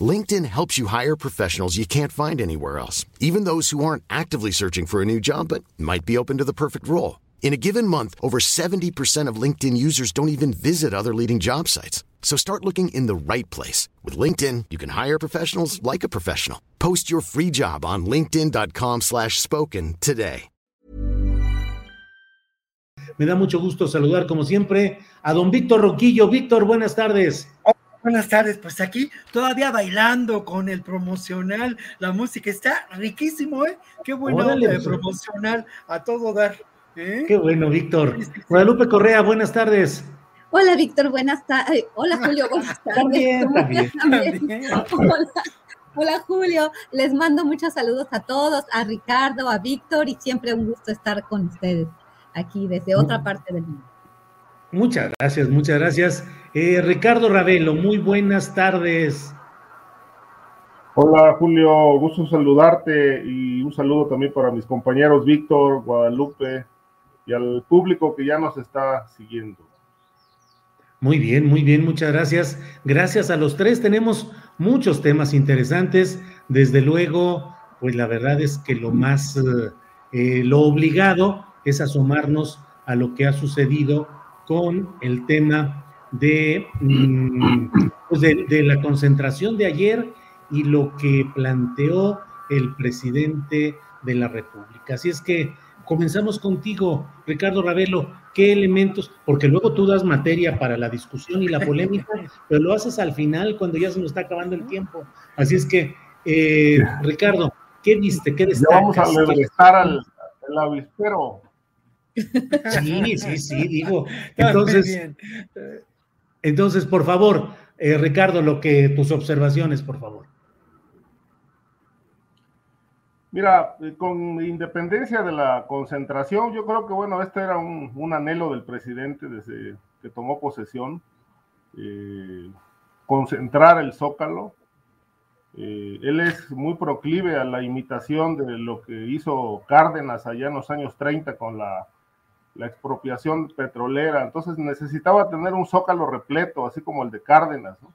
LinkedIn helps you hire professionals you can't find anywhere else, even those who aren't actively searching for a new job but might be open to the perfect role. In a given month, over 70% of LinkedIn users don't even visit other leading job sites. So start looking in the right place. With LinkedIn, you can hire professionals like a professional. Post your free job on linkedin.com slash spoken today. Me da mucho gusto saludar, como siempre, a don Víctor Roquillo. Víctor, buenas tardes. Buenas tardes, pues aquí todavía bailando con el promocional, la música está riquísimo, ¿eh? Qué bueno Órale, de pues. promocional a todo dar. ¿eh? Qué bueno, Víctor. Guadalupe Correa, buenas tardes. Hola, Víctor, buenas tardes. Hola, Julio, buenas tardes. También, también. También. Hola. Hola, Julio. Les mando muchos saludos a todos, a Ricardo, a Víctor, y siempre un gusto estar con ustedes aquí desde otra parte del mundo. Muchas gracias, muchas gracias. Eh, Ricardo Ravelo, muy buenas tardes. Hola Julio, gusto saludarte y un saludo también para mis compañeros Víctor, Guadalupe y al público que ya nos está siguiendo. Muy bien, muy bien, muchas gracias. Gracias a los tres. Tenemos muchos temas interesantes. Desde luego, pues la verdad es que lo más, eh, eh, lo obligado es asomarnos a lo que ha sucedido con el tema de, mm, pues de, de la concentración de ayer y lo que planteó el presidente de la República. Así es que comenzamos contigo, Ricardo Ravelo. ¿Qué elementos? Porque luego tú das materia para la discusión y la polémica, pero lo haces al final cuando ya se nos está acabando el tiempo. Así es que, eh, Ricardo, ¿qué viste? ¿Qué Ya vamos a destacas? regresar al, al avispero. Sí, sí, sí, digo. Entonces, bien. Entonces, por favor, eh, Ricardo, lo que tus observaciones, por favor. Mira, eh, con independencia de la concentración, yo creo que bueno, este era un, anhelo del presidente desde que tomó posesión, eh, concentrar el zócalo. Él es muy proclive a la imitación de lo que hizo Cárdenas allá en los años 30 con la, la expropiación petrolera. Entonces necesitaba tener un zócalo repleto, así como el de Cárdenas. ¿no?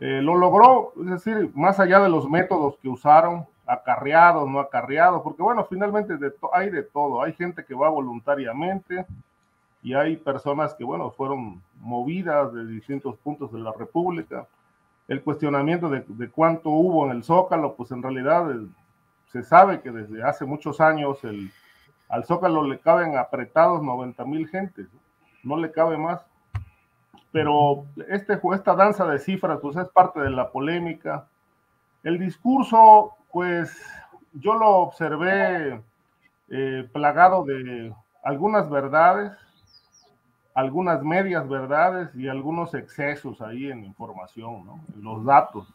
Eh, lo logró, es decir, más allá de los métodos que usaron, acarreados, no acarreados, porque bueno, finalmente hay de todo, hay gente que va voluntariamente y hay personas que bueno, fueron movidas de distintos puntos de la República. El cuestionamiento de, de cuánto hubo en el Zócalo, pues en realidad eh, se sabe que desde hace muchos años el, al Zócalo le caben apretados 90 mil gentes, ¿no? le cabe más pero este, esta danza de cifras pues es parte de la polémica. El discurso, pues yo lo observé eh, plagado de algunas verdades, algunas medias verdades y algunos excesos ahí en información, en los datos.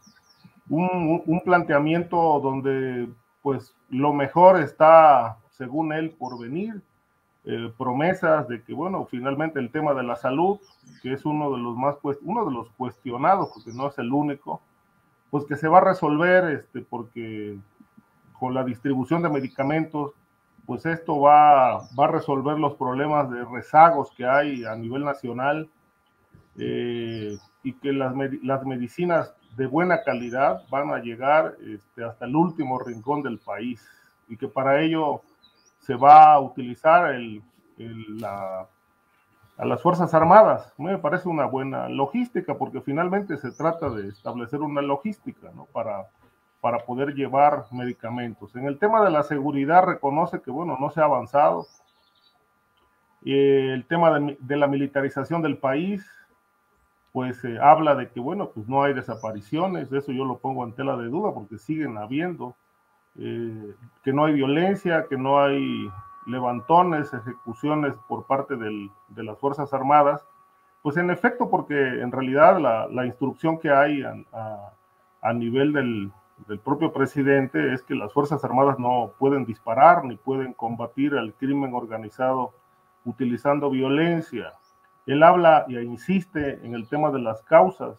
Un- un planteamiento donde pues lo mejor está, según él, por venir, eh, promesas de que, bueno, finalmente el tema de la salud, que es uno de los más uno de los cuestionados, porque no es el único, pues que se va a resolver, este, porque con la distribución de medicamentos, pues esto va, va a resolver los problemas de rezagos que hay a nivel nacional eh, y que las, las medicinas de buena calidad van a llegar este, hasta el último rincón del país y que para ello se va a utilizar a las Fuerzas Armadas. Me parece una buena logística porque finalmente se trata de establecer una logística para, poder llevar medicamentos. En el tema de la seguridad reconoce que, bueno, no se ha avanzado. el tema de, la militarización del país, pues habla de que, bueno, pues no hay desapariciones, eso yo lo pongo en tela de duda porque siguen habiendo, que no hay violencia, que no hay levantones, ejecuciones por parte de las Fuerzas Armadas, pues en efecto, porque en realidad la, instrucción que hay a, nivel del, propio presidente es que las Fuerzas Armadas no pueden disparar ni pueden combatir el crimen organizado utilizando violencia. Él habla y insiste en el tema de las causas,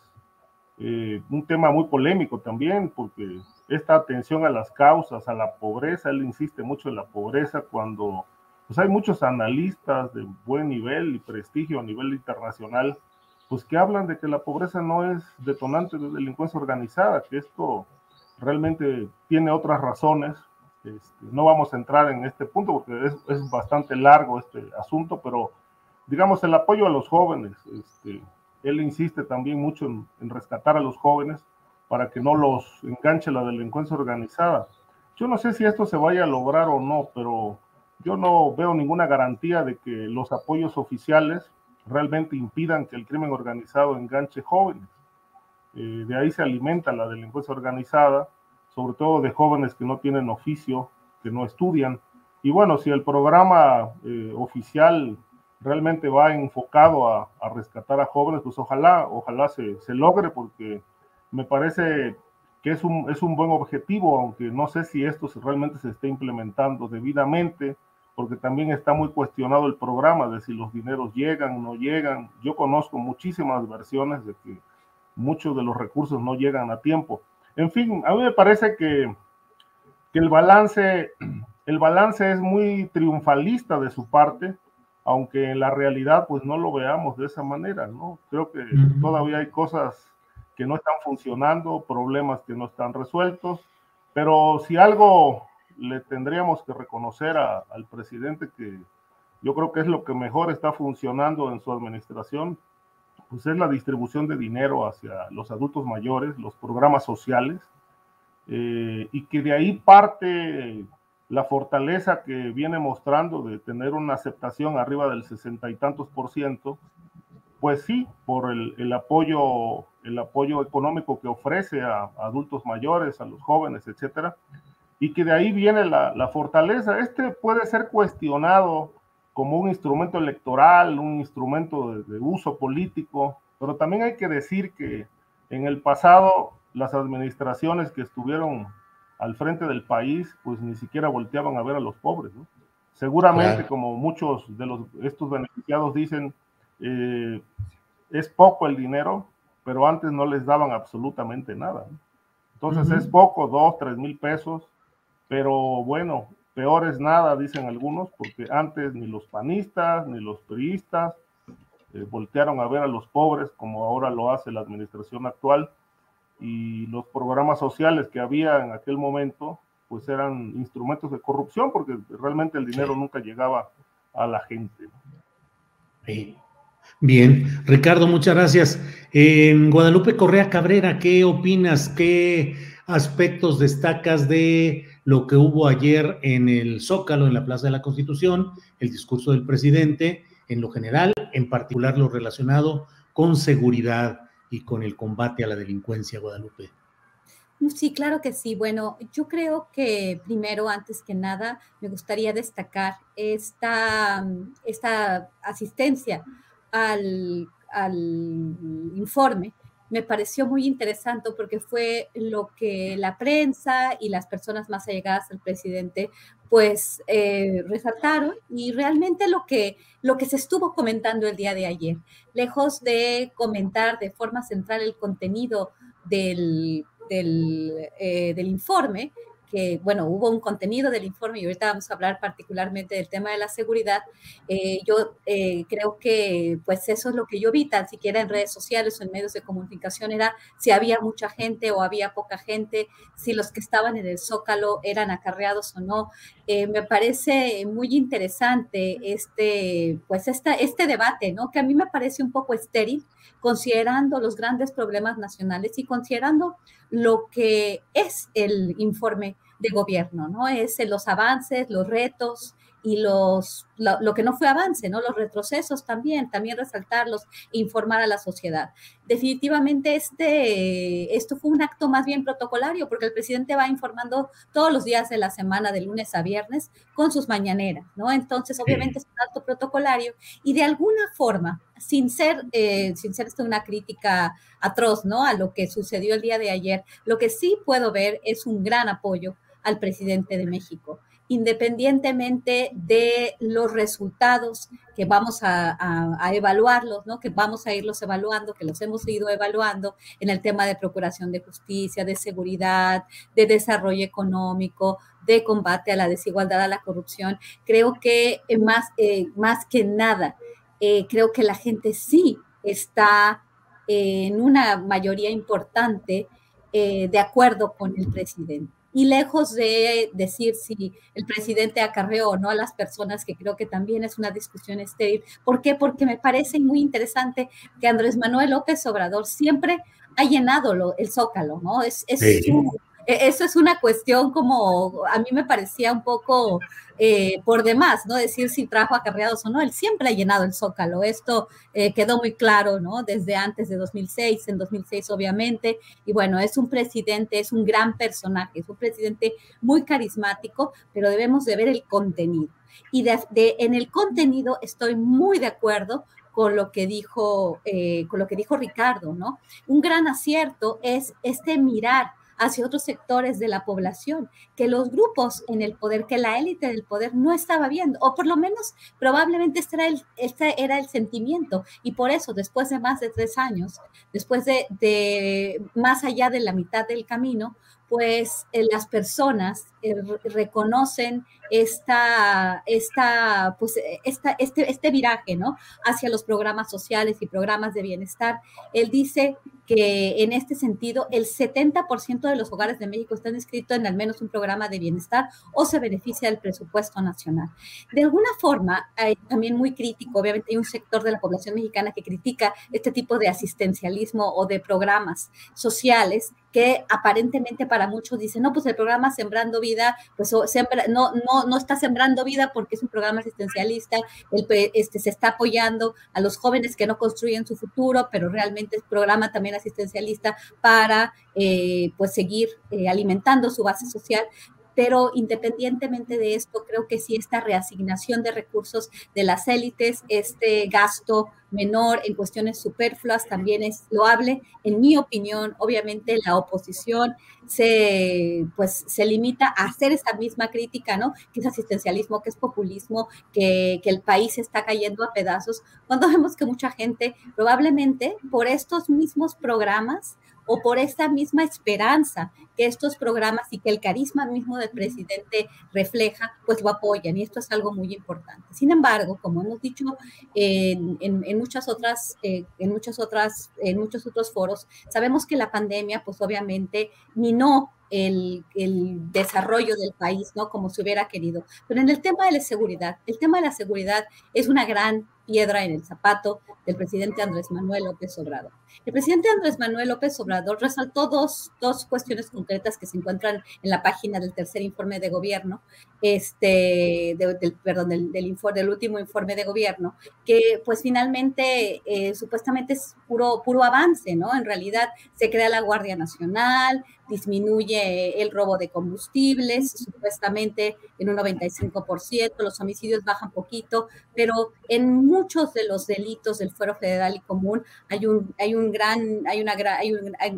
eh, un tema muy polémico también, porque esta atención a las causas, a la pobreza, él insiste mucho en la pobreza cuando pues hay muchos analistas de buen nivel y prestigio a nivel internacional, pues que hablan de que la pobreza no es detonante de delincuencia organizada, que esto realmente tiene otras razones. Este, no vamos a entrar en este punto porque es, bastante largo este asunto, pero digamos el apoyo a los jóvenes. Este, él insiste también mucho en, en rescatar a los jóvenes para que no los enganche la delincuencia organizada. Yo no sé si esto se vaya a lograr o no, pero yo no veo ninguna garantía de que los apoyos oficiales realmente impidan que el crimen organizado enganche jóvenes. Eh, de ahí se alimenta la delincuencia organizada, sobre todo de jóvenes que no tienen oficio, que no estudian. Y bueno, si el programa eh, oficial realmente va enfocado a, rescatar a jóvenes, pues ojalá, ojalá se, se, logre, porque me parece que es un, es un buen objetivo, aunque no sé si esto realmente se esté implementando debidamente porque también está muy cuestionado el programa de si los dineros llegan o no llegan. Yo conozco muchísimas versiones de que muchos de los recursos no llegan a tiempo. En fin, a mí me parece que, que el, balance, el balance es muy triunfalista de su parte, aunque en la realidad pues no lo veamos de esa manera, ¿no? Creo que todavía hay cosas que no están funcionando, problemas que no están resueltos, pero si algo le tendríamos que reconocer al presidente que yo creo que es lo que mejor está funcionando en su administración, pues es la distribución de dinero hacia los adultos mayores, los programas sociales, eh, y que de ahí parte la fortaleza que viene mostrando de tener una aceptación arriba del sesenta y tantos por ciento, pues sí, por el, el, apoyo, el apoyo económico que ofrece a, a adultos mayores, a los jóvenes, etcétera, y que de ahí viene la, fortaleza. Este puede ser cuestionado como un instrumento electoral, un instrumento de, uso político, pero también hay que decir que en el pasado las administraciones que estuvieron al frente del país, pues ni siquiera volteaban a ver a los pobres. Seguramente, como muchos de los, estos beneficiados dicen, eh, es poco el dinero, pero antes no les daban absolutamente nada. Entonces es poco, dos, tres mil pesos, pero bueno, peor es nada, dicen algunos, porque antes ni los panistas ni los priistas eh, voltearon a ver a los pobres como ahora lo hace la administración actual y los programas sociales que había en aquel momento pues eran instrumentos de corrupción porque realmente el dinero nunca llegaba a la gente. Bien, Ricardo, muchas gracias. Guadalupe Correa Cabrera, ¿qué opinas? ¿Qué aspectos destacas de lo que hubo ayer en el Zócalo, en la Plaza de la Constitución, el discurso del presidente, en lo general, en particular lo relacionado con seguridad y con el combate a la delincuencia, Guadalupe. Sí, claro que sí. Bueno, yo creo que primero, antes que nada, me gustaría destacar esta, esta asistencia al, al informe me pareció muy interesante porque fue lo que la prensa y las personas más allegadas al presidente pues eh, resaltaron y realmente lo que, lo que se estuvo comentando el día de ayer, lejos de comentar de forma central el contenido del, del, eh, del informe, que, bueno, hubo un contenido del informe y ahorita vamos a hablar particularmente del tema de la seguridad. Eh, yo eh, creo que, pues, eso es lo que yo vi, tan siquiera en redes sociales o en medios de comunicación, era si había mucha gente o había poca gente, si los que estaban en el Zócalo eran acarreados o no. Eh, me parece muy interesante este, pues, esta, este debate, ¿no? Que a mí me parece un poco estéril, considerando los grandes problemas nacionales y considerando lo que es el informe de gobierno, ¿no? Es los avances, los retos y los, lo, que no fue avance, ¿no? Los retrocesos también, también resaltarlos e informar a la sociedad. Definitivamente este, esto fue un acto más bien protocolario, porque el presidente va informando todos los días de la semana, de lunes a viernes, con sus mañaneras, ¿no? Entonces, obviamente es un acto protocolario y de alguna forma, sin ser, eh, sin ser esto una crítica atroz, ¿no? A lo que sucedió el día de ayer, lo que sí puedo ver es un gran apoyo al presidente de México independientemente de los resultados que vamos a, evaluarlos, ¿no? que vamos a irlos evaluando, que los hemos ido evaluando en el tema de procuración de justicia, de seguridad, de desarrollo económico, de combate a la desigualdad, a la corrupción. Creo que eh, más, eh, más que nada, eh, creo que la gente sí está en una mayoría importante de acuerdo con el presidente y lejos de decir si el presidente acarreó o no a las personas, que creo que también es una discusión estéril. ¿Por qué? Porque me parece muy interesante que Andrés Manuel López Obrador siempre ha llenado lo, el zócalo, ¿no? Es, es eso es una cuestión como, a mí me parecía un poco eh, por demás, ¿no? Decir si trajo acarreados o no, él siempre ha llenado el zócalo, esto eh, quedó muy claro, ¿no? Desde antes de 2006, en 2006 obviamente, y bueno, es un presidente, es un gran personaje, es un presidente muy carismático, pero debemos de ver el contenido. Y de, en el contenido estoy muy de acuerdo con lo que dijo, eh, con lo que dijo Ricardo, ¿no? Un gran acierto es este mirar hacia otros sectores de la población, que los grupos en el poder, que la élite del poder no estaba viendo, o por lo menos probablemente este era el, este era el sentimiento. Y por eso, después de más de tres años, después de, de más allá de la mitad del camino, pues eh, las personas eh, reconocen esta, esta, pues, eh, esta, este, este viraje ¿no? hacia los programas sociales y programas de bienestar. Él dice que en este sentido el 70% de los hogares de México están inscritos en al menos un programa de bienestar o se beneficia del presupuesto nacional. De alguna forma, hay también muy crítico, obviamente hay un sector de la población mexicana que critica este tipo de asistencialismo o de programas sociales que aparentemente para muchos dicen, no, pues el programa Sembrando Vida, pues no, no, no está sembrando vida porque es un programa asistencialista, el, este, se está apoyando a los jóvenes que no construyen su futuro, pero realmente es programa también asistencialista para eh, pues seguir eh, alimentando su base social pero independientemente de esto, creo que sí esta reasignación de recursos de las élites, este gasto menor en cuestiones superfluas también es loable. En mi opinión, obviamente la oposición se, pues, se limita a hacer esta misma crítica, ¿no? Que es asistencialismo, que es populismo, que, que el país está cayendo a pedazos, cuando vemos que mucha gente probablemente por estos mismos programas o por esa misma esperanza que estos programas y que el carisma mismo del presidente refleja, pues lo apoyan y esto es algo muy importante. Sin embargo, como hemos dicho en, en, muchas otras, eh, en muchas otras, en muchos otros foros, sabemos que la pandemia, pues obviamente minó el, el, desarrollo del país, ¿no? Como se hubiera querido. Pero en el tema de la seguridad, el tema de la seguridad es una gran piedra en el zapato del presidente Andrés Manuel López Obrador. El presidente Andrés Manuel López Obrador resaltó dos, dos cuestiones concretas que se encuentran en la página del tercer informe de gobierno, este, del, perdón, del, del, informe, del último informe de gobierno, que pues finalmente eh, supuestamente es puro, puro avance, ¿no? En realidad se crea la Guardia Nacional, disminuye el robo de combustibles, supuestamente en un 95%, los homicidios bajan poquito, pero en muchos de los delitos del fuero federal y común hay un, hay un gran, hay una, hay,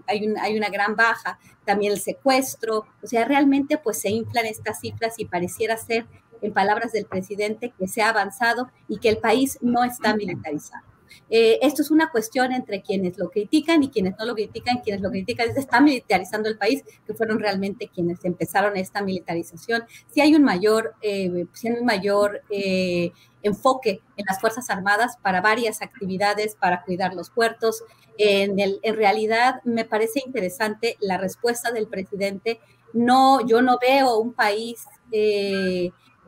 hay, hay una gran baja, también el secuestro, o sea, realmente pues se inflan estas cifras y pareciera ser, en palabras del presidente, que se ha avanzado y que el país no está militarizado. Eh, esto es una cuestión entre quienes lo critican y quienes no lo critican. Quienes lo critican es está militarizando el país, que fueron realmente quienes empezaron esta militarización. Si hay un mayor, eh, hay un mayor eh, enfoque en las Fuerzas Armadas para varias actividades, para cuidar los puertos. En, realidad me parece interesante la respuesta del presidente. No, yo no veo un país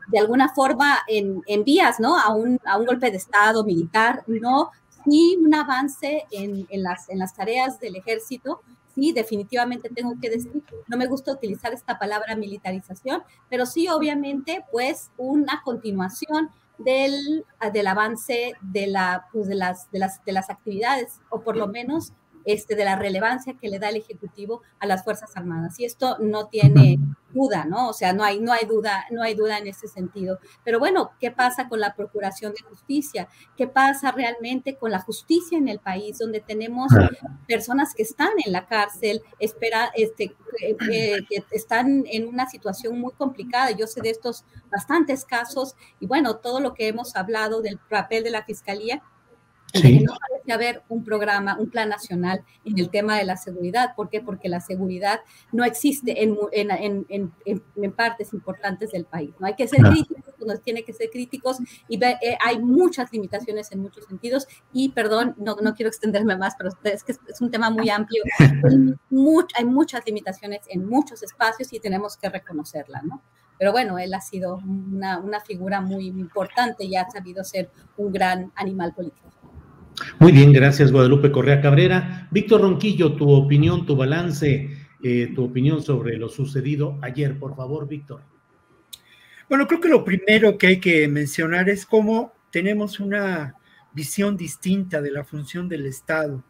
de alguna forma en, en vías, ¿no? A un, a un, golpe de Estado militar, no, ni un avance en, en, las, en las tareas del ejército, sí, definitivamente tengo que decir, no me gusta utilizar esta palabra militarización, pero sí, obviamente, pues una continuación del, del avance de, la, pues, de, las, de, las, de las actividades, o por lo menos este, de la relevancia que le da el Ejecutivo a las Fuerzas Armadas. Y esto no tiene duda, ¿no? O sea, no hay, no hay duda, no hay duda en ese sentido. Pero bueno, ¿qué pasa con la Procuración de Justicia? ¿Qué pasa realmente con la justicia en el país, donde tenemos personas que están en la cárcel, espera, este, que están en una situación muy complicada? Yo sé de estos bastantes casos y bueno, todo lo que hemos hablado del papel de la Fiscalía Sí. No parece haber un programa, un plan nacional en el tema de la seguridad. ¿Por qué? Porque la seguridad no existe en, en, en, en partes importantes del país. ¿no? Hay que ser críticos, uno tiene que ser críticos y eh, hay muchas limitaciones en muchos sentidos. Y perdón, no, no quiero extenderme más, pero es que es un tema muy amplio. Hay, hay muchas limitaciones en muchos espacios y tenemos que reconocerla, ¿no? Pero bueno, él ha sido una, una figura muy importante y ha sabido ser un gran animal político. Muy bien, gracias Guadalupe Correa Cabrera. Víctor Ronquillo, tu opinión, tu balance, eh, tu opinión sobre lo sucedido ayer, por favor, Víctor. Bueno, creo que lo primero que hay que mencionar es cómo tenemos una visión distinta de la función del Estado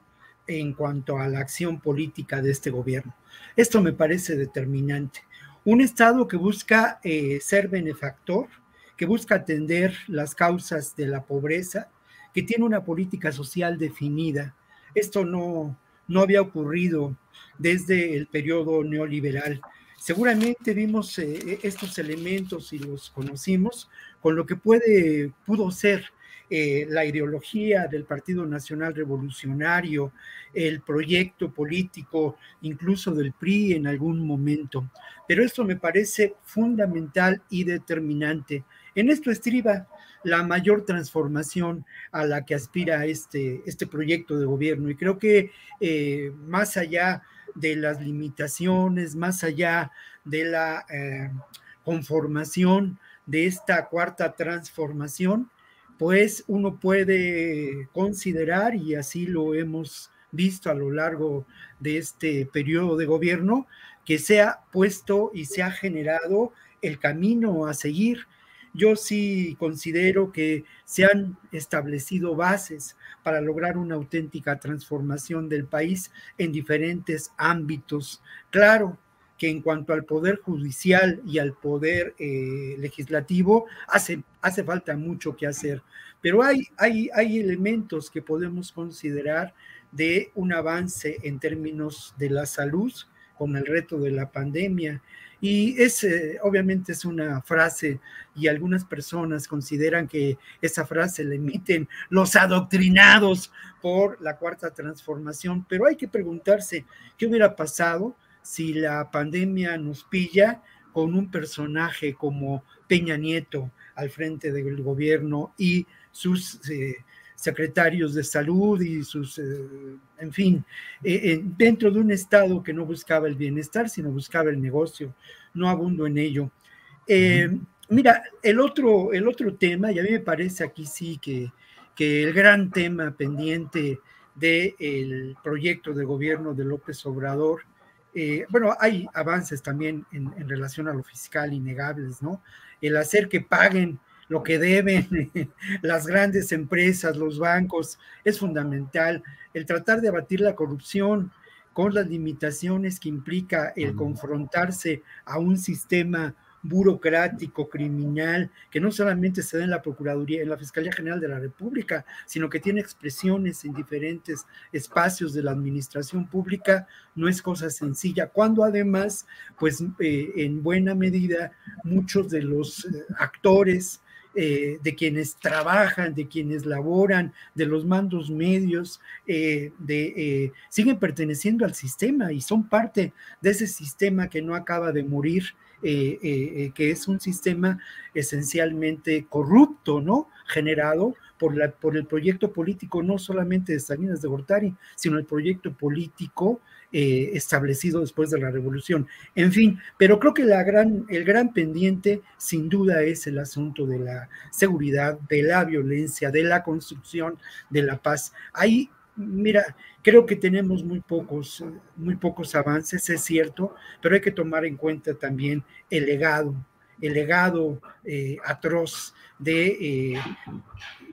en cuanto a la acción política de este gobierno. Esto me parece determinante. Un Estado que busca eh, ser benefactor, que busca atender las causas de la pobreza, que tiene una política social definida. Esto no, no había ocurrido desde el periodo neoliberal. Seguramente vimos eh, estos elementos y los conocimos con lo que puede, pudo ser eh, la ideología del Partido Nacional Revolucionario, el proyecto político incluso del PRI en algún momento. Pero esto me parece fundamental y determinante. En esto estriba la mayor transformación a la que aspira este, este proyecto de gobierno. Y creo que eh, más allá de las limitaciones, más allá de la eh, conformación de esta cuarta transformación, pues uno puede considerar, y así lo hemos visto a lo largo de este periodo de gobierno, que se ha puesto y se ha generado el camino a seguir yo sí considero que se han establecido bases para lograr una auténtica transformación del país en diferentes ámbitos. Claro que en cuanto al poder judicial y al poder eh, legislativo, hace, hace falta mucho que hacer, pero hay, hay, hay elementos que podemos considerar de un avance en términos de la salud con el reto de la pandemia y es, eh, obviamente es una frase y algunas personas consideran que esa frase la emiten los adoctrinados por la cuarta transformación, pero hay que preguntarse qué hubiera pasado si la pandemia nos pilla con un personaje como Peña Nieto al frente del gobierno y sus eh, secretarios de salud y sus, eh, en fin, eh, eh, dentro de un Estado que no buscaba el bienestar, sino buscaba el negocio. No abundo en ello. Mira, el otro, el otro tema, y a mí me parece aquí sí que, que el gran tema pendiente del proyecto de gobierno de López Obrador, bueno, hay avances también en, en, relación a lo fiscal innegables, ¿no? El hacer que paguen lo que deben las grandes empresas, los bancos, es fundamental. El tratar de abatir la corrupción con las limitaciones que implica el confrontarse a un sistema burocrático, criminal, que no solamente se da en la Procuraduría, en la Fiscalía General de la República, sino que tiene expresiones en diferentes espacios de la administración pública, no es cosa sencilla, cuando además, pues eh, en buena medida, muchos de los eh, actores eh, de quienes trabajan, de quienes laboran, de los mandos medios, eh, de, eh, siguen perteneciendo al sistema y son parte de ese sistema que no acaba de morir, que es un sistema esencialmente corrupto, ¿no? Generado por, la, por el proyecto político no solamente de Salinas de Gortari, sino el proyecto político eh, establecido después de la revolución. En fin, pero creo que la gran, el gran pendiente sin duda es el asunto de la seguridad, de la violencia, de la construcción de la paz. Hay mira, creo que tenemos muy pocos, muy pocos avances, es cierto, pero hay que tomar en cuenta también el legado, el legado eh, atroz de eh,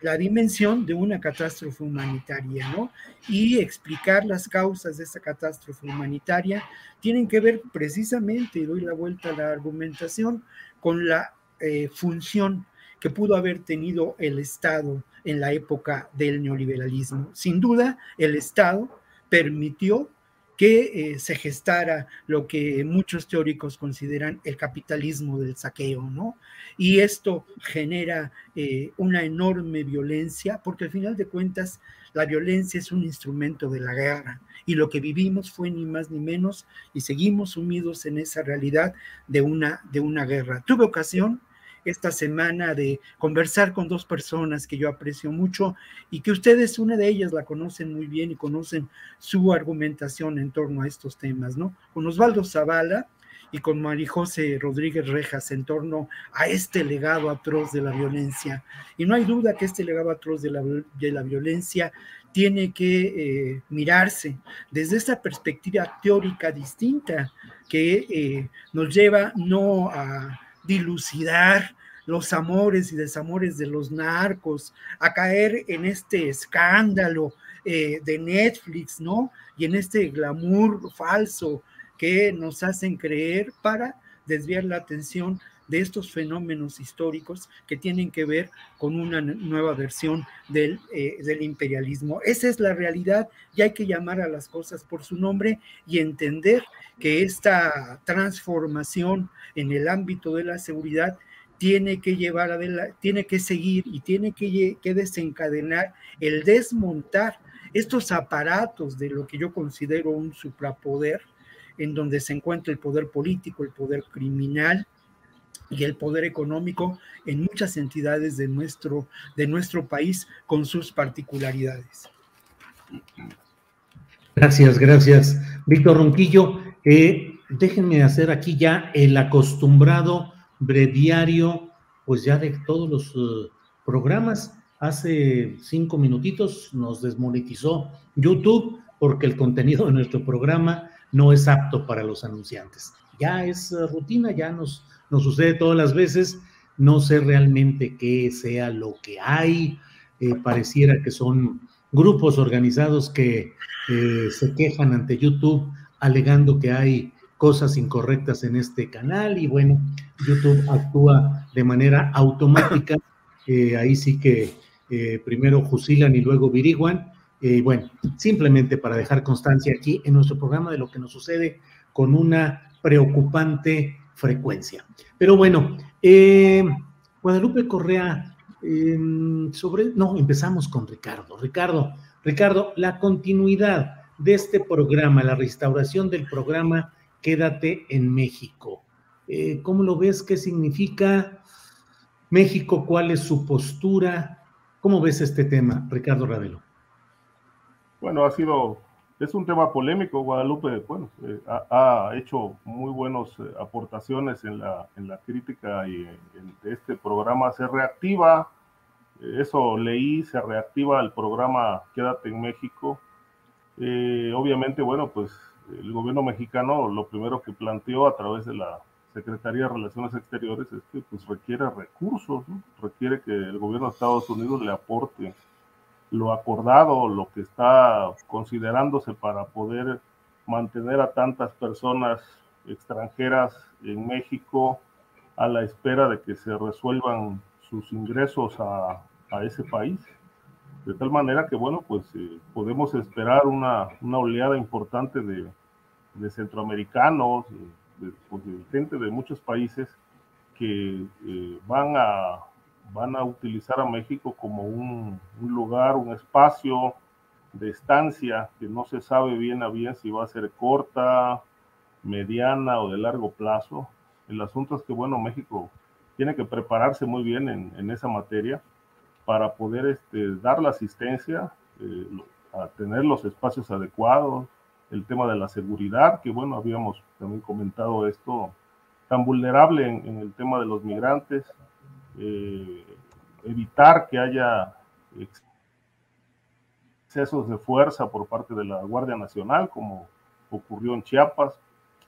la dimensión de una catástrofe humanitaria, ¿no? Y explicar las causas de esa catástrofe humanitaria tienen que ver precisamente, y doy la vuelta a la argumentación, con la eh, función que pudo haber tenido el Estado en la época del neoliberalismo. Sin duda, el Estado permitió que eh, se gestara lo que muchos teóricos consideran el capitalismo del saqueo, ¿no? Y esto genera eh, una enorme violencia, porque al final de cuentas la violencia es un instrumento de la guerra y lo que vivimos fue ni más ni menos y seguimos sumidos en esa realidad de una, de una guerra. Tuve ocasión esta semana de conversar con dos personas que yo aprecio mucho y que ustedes, una de ellas, la conocen muy bien y conocen su argumentación en torno a estos temas, ¿no? Con Osvaldo Zavala y con Marijose Rodríguez Rejas en torno a este legado atroz de la violencia. Y no hay duda que este legado atroz de la, de la violencia tiene que eh, mirarse desde esa perspectiva teórica distinta que eh, nos lleva no a dilucidar los amores y desamores de los narcos, a caer en este escándalo eh, de Netflix, ¿no? Y en este glamour falso que nos hacen creer para desviar la atención de estos fenómenos históricos que tienen que ver con una nueva versión del, eh, del, imperialismo. Esa es la realidad y hay que llamar a las cosas por su nombre y entender que esta transformación en el ámbito de la seguridad tiene que llevar adelante, tiene que seguir y tiene que, que desencadenar el desmontar estos aparatos de lo que yo considero un suprapoder, en donde se encuentra el poder político, el poder criminal, y el poder económico en muchas entidades de nuestro, de nuestro país con sus particularidades. Gracias, gracias. Víctor Ronquillo, eh, déjenme hacer aquí ya el acostumbrado breviario, pues ya de todos los uh, programas. Hace cinco minutitos nos desmonetizó YouTube porque el contenido de nuestro programa no es apto para los anunciantes. Ya es uh, rutina, ya nos nos sucede todas las veces, no sé realmente qué sea lo que hay, eh, pareciera que son grupos organizados que eh, se quejan ante YouTube alegando que hay cosas incorrectas en este canal y bueno, YouTube actúa de manera automática, eh, ahí sí que primero fusilan y luego viriguan, y bueno, simplemente para dejar constancia aquí en nuestro programa de lo que nos sucede con una preocupante frecuencia. Pero bueno, eh, Guadalupe Correa, em, sobre, no, empezamos con Ricardo. Ricardo, Ricardo, la continuidad de este programa, la restauración del programa Quédate en México. Eh, ¿Cómo lo ves? ¿Qué significa México? ¿Cuál es su postura? ¿Cómo ves este tema, Ricardo Ravelo? Bueno, ha sido es un tema polémico. Guadalupe, bueno, eh, ha, hecho muy buenas eh, aportaciones en la, en la crítica y en, este programa. Se reactiva, eh, eso leí, se reactiva el programa Quédate en México. obviamente, bueno, pues el gobierno mexicano lo primero que planteó a través de la Secretaría de Relaciones Exteriores es que pues requiere recursos, requiere que el gobierno de Estados Unidos le aporte lo acordado, lo que está considerándose para poder mantener a tantas personas extranjeras en México a la espera de que se resuelvan sus ingresos a, ese país. De tal manera que, bueno, pues eh, podemos esperar una, oleada importante de, centroamericanos, pues, de, gente de muchos países que eh, van a van a utilizar a México como un, lugar, un espacio de estancia que no se sabe bien a bien si va a ser corta, mediana o de largo plazo. El asunto es que, bueno, México tiene que prepararse muy bien en, esa materia para poder este, dar la asistencia, eh, tener los espacios adecuados, el tema de la seguridad, que bueno, habíamos también comentado esto, tan vulnerable en el tema de los migrantes, eh, evitar que haya excesos de fuerza por parte de la Guardia Nacional, como ocurrió en Chiapas,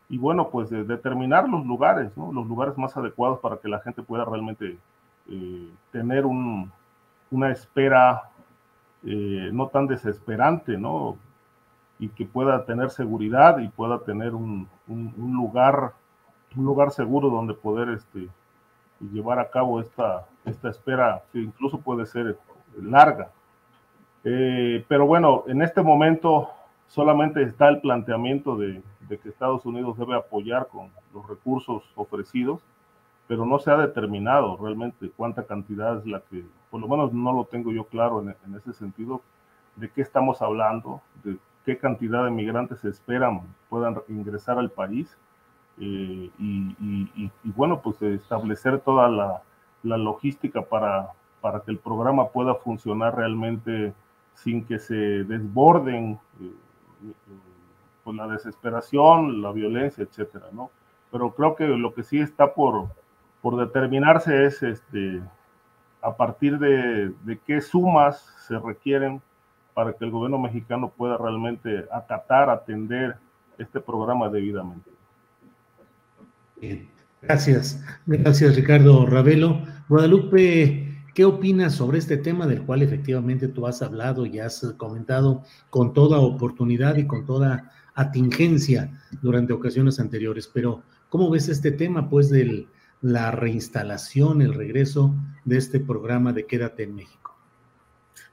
y bueno, pues de determinar los lugares, los lugares más adecuados para que la gente pueda realmente eh, tener un, una espera eh, no tan desesperante. Y que pueda tener seguridad y pueda tener un, un, lugar, un lugar seguro donde poder este, llevar a cabo esta, esta espera que incluso puede ser larga. Eh, pero bueno, en este momento solamente está el planteamiento de, que Estados Unidos debe apoyar con los recursos ofrecidos, pero no se ha determinado realmente cuánta cantidad es la que, por lo menos no lo tengo yo claro en, en ese sentido, de qué estamos hablando, de qué cantidad de migrantes esperan puedan ingresar al país eh, y, bueno, pues establecer toda la, la logística para, para que el programa pueda funcionar realmente sin que se desborden eh, la desesperación, la violencia, etcétera, ¿no? Pero creo que lo que sí está por, por determinarse es este, a partir de, de qué sumas se requieren para que el gobierno mexicano pueda realmente acatar, atender este programa debidamente. Bien, gracias. Gracias, Ricardo Ravelo. Guadalupe ¿Qué opinas sobre este tema del cual efectivamente tú has hablado y has comentado con toda oportunidad y con toda atingencia durante ocasiones anteriores? Pero, ¿cómo ves este tema, pues, de la reinstalación, el regreso de este programa de Quédate en México?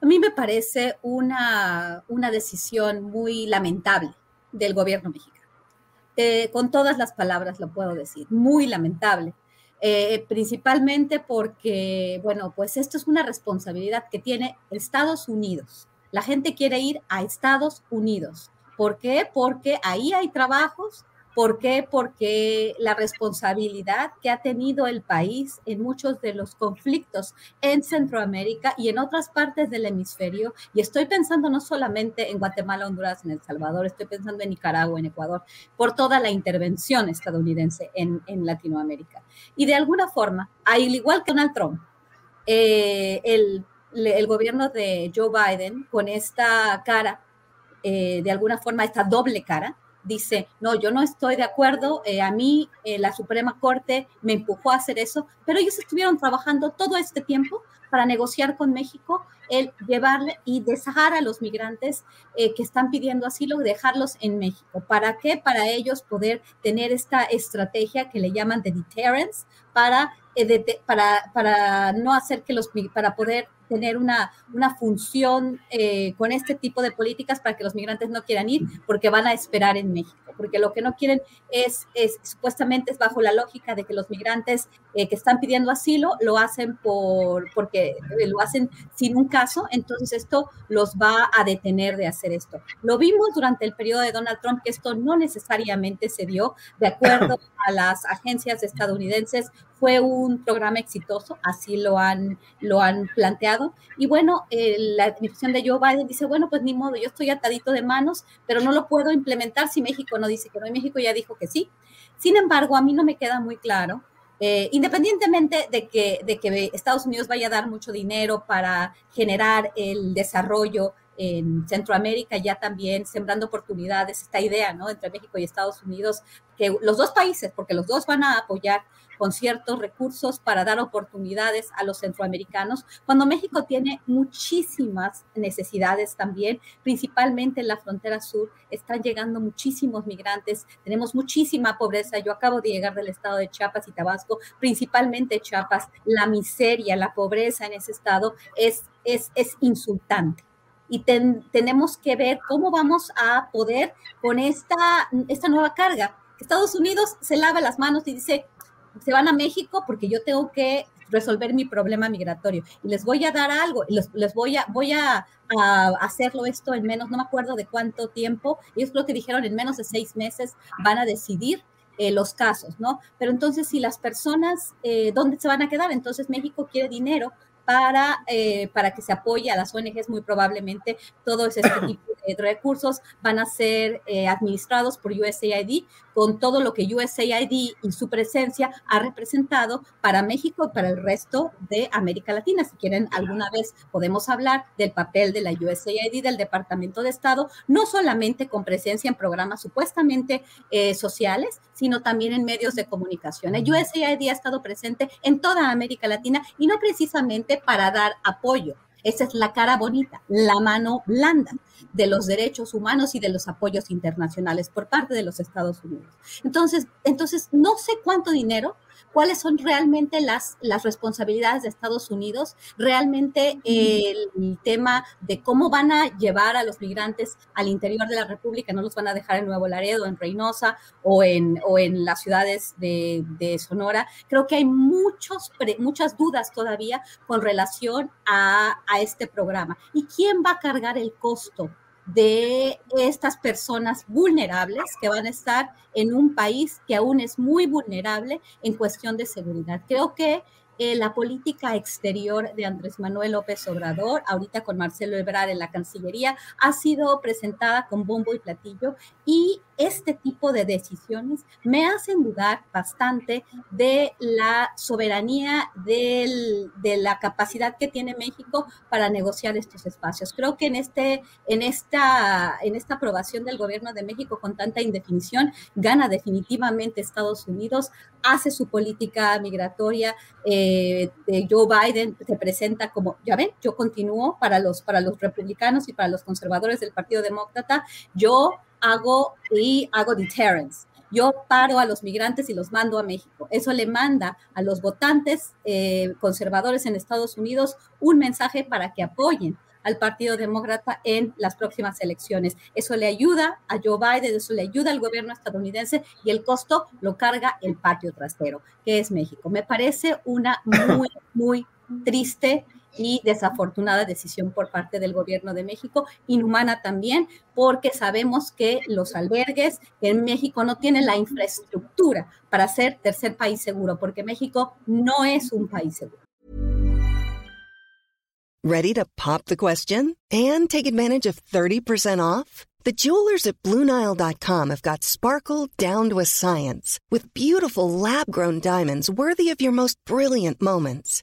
A mí me parece una, una decisión muy lamentable del gobierno mexicano. Eh, con todas las palabras lo puedo decir, muy lamentable eh, principalmente porque, bueno, pues esto es una responsabilidad que tiene Estados Unidos. La gente quiere ir a Estados Unidos. ¿Por qué? Porque ahí hay trabajos, ¿Por qué? Porque la responsabilidad que ha tenido el país en muchos de los conflictos en Centroamérica y en otras partes del hemisferio, y estoy pensando no solamente en Guatemala, Honduras, en El Salvador, estoy pensando en Nicaragua, en Ecuador, por toda la intervención estadounidense en, Latinoamérica. Y de alguna forma, al igual que Donald Trump, eh, el, el, gobierno de Joe Biden, con esta cara, eh, de alguna forma, esta doble cara, dice, no, yo no estoy de acuerdo, eh, a mí eh, la Suprema Corte me empujó a hacer eso, pero ellos estuvieron trabajando todo este tiempo para negociar con México el llevarle y dejar a los migrantes eh, que están pidiendo asilo, dejarlos en México. ¿Para qué? Para ellos poder tener esta estrategia que le llaman de deterrence, para, para, para no hacer que los, para poder tener una, una función eh, con este tipo de políticas para que los migrantes no quieran ir porque van a esperar en México, porque lo que no quieren es, es supuestamente es bajo la lógica de que los migrantes eh, que están pidiendo asilo lo hacen por, porque lo hacen sin un caso, entonces esto los va a detener de hacer esto. Lo vimos durante el periodo de Donald Trump que esto no necesariamente se dio de acuerdo a las agencias estadounidenses, fue un programa exitoso, así lo han, lo han planteado. Y bueno, eh, la administración de Joe Biden dice, bueno, pues ni modo, yo estoy atadito de manos, pero no lo puedo implementar si México no dice que no, y México ya dijo que sí. Sin embargo, a mí no me queda muy claro eh, independientemente de que, de que Estados Unidos vaya a dar mucho dinero para generar el desarrollo en Centroamérica, ya también sembrando oportunidades, esta idea, ¿no? Entre México y Estados Unidos, que los dos países, porque los dos van a apoyar con ciertos recursos para dar oportunidades a los centroamericanos, cuando México tiene muchísimas necesidades también, principalmente en la frontera sur, están llegando muchísimos migrantes, tenemos muchísima pobreza. Yo acabo de llegar del estado de Chiapas y Tabasco, principalmente Chiapas, la miseria, la pobreza en ese estado es, es, es insultante y tenemos que ver cómo vamos a poder con esta, esta nueva carga. Estados Unidos se lava las manos y dice, se van a México porque yo tengo que resolver mi problema migratorio y les voy a dar algo, les, les voy a voy a, hacerlo esto en menos, no me acuerdo de cuánto tiempo, ellos creo que dijeron en menos de seis meses van a decidir eh, los casos, ¿no? Pero entonces si las personas, eh, ¿dónde se van a quedar? Entonces México quiere dinero para, eh, para que se apoye a las ONGs muy probablemente todo ese recursos van a ser eh, administrados por USAID con todo lo que USAID y su presencia ha representado para México y para el resto de América Latina. Si quieren, alguna vez podemos hablar del papel de la USAID, del Departamento de Estado, no solamente con presencia en programas supuestamente eh, sociales, sino también en medios de comunicación. El USAID ha estado presente en toda América Latina y no precisamente para dar apoyo. Esa es la cara bonita, la mano blanda de los derechos humanos y de los apoyos internacionales por parte de los Estados Unidos. Entonces, entonces no sé cuánto dinero cuáles son realmente las, las responsabilidades de Estados Unidos, realmente el, tema de cómo van a llevar a los migrantes al interior de la República, no los van a dejar en Nuevo Laredo, en Reynosa o en, o en las ciudades de, de Sonora. Creo que hay muchos, muchas dudas todavía con relación a, a este programa. ¿Y quién va a cargar el costo de estas personas vulnerables que van a estar en un país que aún es muy vulnerable en cuestión de seguridad. Creo que eh, la política exterior de Andrés Manuel López Obrador, ahorita con Marcelo Ebrard en la Cancillería, ha sido presentada con bombo y platillo y este tipo de decisiones me hacen dudar bastante de la soberanía, de la capacidad que tiene México para negociar estos espacios. Creo que en, este, en, esta, en esta aprobación del gobierno de México con tanta indefinición, gana definitivamente Estados Unidos, hace su política migratoria. Eh, Joe Biden se presenta como, ya ven, yo continúo para los, para los republicanos y para los conservadores del Partido Demócrata, yo hago y hago deterrence. Yo paro a los migrantes y los mando a México. Eso le manda a los votantes eh, conservadores en Estados Unidos un mensaje para que apoyen al Partido Demócrata en las próximas elecciones. Eso le ayuda a Joe Biden, eso le ayuda al gobierno estadounidense y el costo lo carga el patio trasero, que es México. Me parece una muy, muy triste y desafortunada decisión por parte del gobierno de México, inhumana también, porque sabemos que los albergues en México no tienen la infraestructura para ser tercer país seguro, porque México no es un país seguro. Ready to pop the question and take advantage of 30% off? The jewelers at BlueNile.com have got sparkle down to a science with beautiful lab-grown diamonds worthy of your most brilliant moments.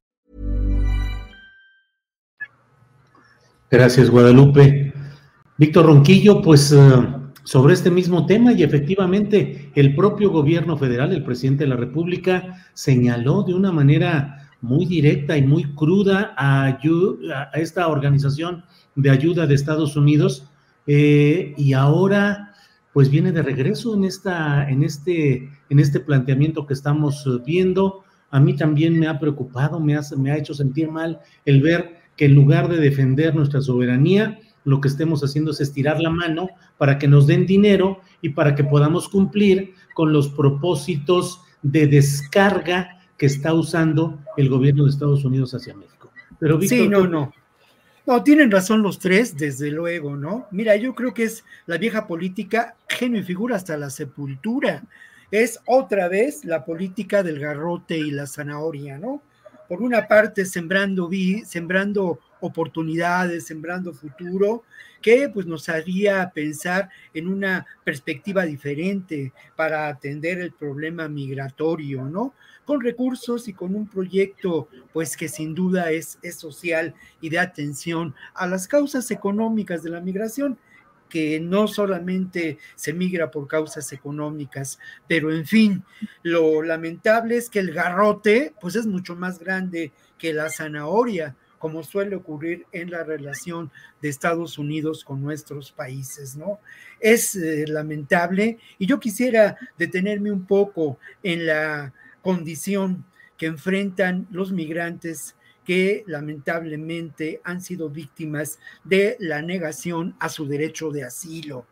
Gracias, Guadalupe. Víctor Ronquillo, pues uh, sobre este mismo tema y efectivamente el propio gobierno federal, el presidente de la República, señaló de una manera muy directa y muy cruda a, esta organización de ayuda de Estados Unidos eh, y ahora pues viene de regreso en, esta, en, este, en este planteamiento que estamos viendo. A mí también me ha preocupado, me, me ha hecho sentir mal el ver que en lugar de defender nuestra soberanía, lo que estemos haciendo es estirar la mano para que nos den dinero y para que podamos cumplir con los propósitos de descarga que está usando el gobierno de Estados Unidos hacia México. Pero sí, no, no. No, tienen razón los tres, desde luego, ¿no? Mira, yo creo que es la vieja política genio y figura hasta la sepultura. Es otra vez la política del garrote y la zanahoria, ¿no? Por una parte sembrando, sembrando oportunidades, sembrando futuro, que pues nos haría pensar en una perspectiva diferente para atender el problema migratorio, ¿no? Con recursos y con un proyecto pues que sin duda es, es social y de atención a las causas económicas de la migración que no solamente se migra por causas económicas, pero en fin, lo lamentable es que el garrote pues es mucho más grande que la zanahoria, como suele ocurrir en la relación de Estados Unidos con nuestros países, ¿no? Es eh, lamentable y yo quisiera detenerme un poco en la condición que enfrentan los migrantes que lamentablemente han sido víctimas de la negación a su derecho de asilo,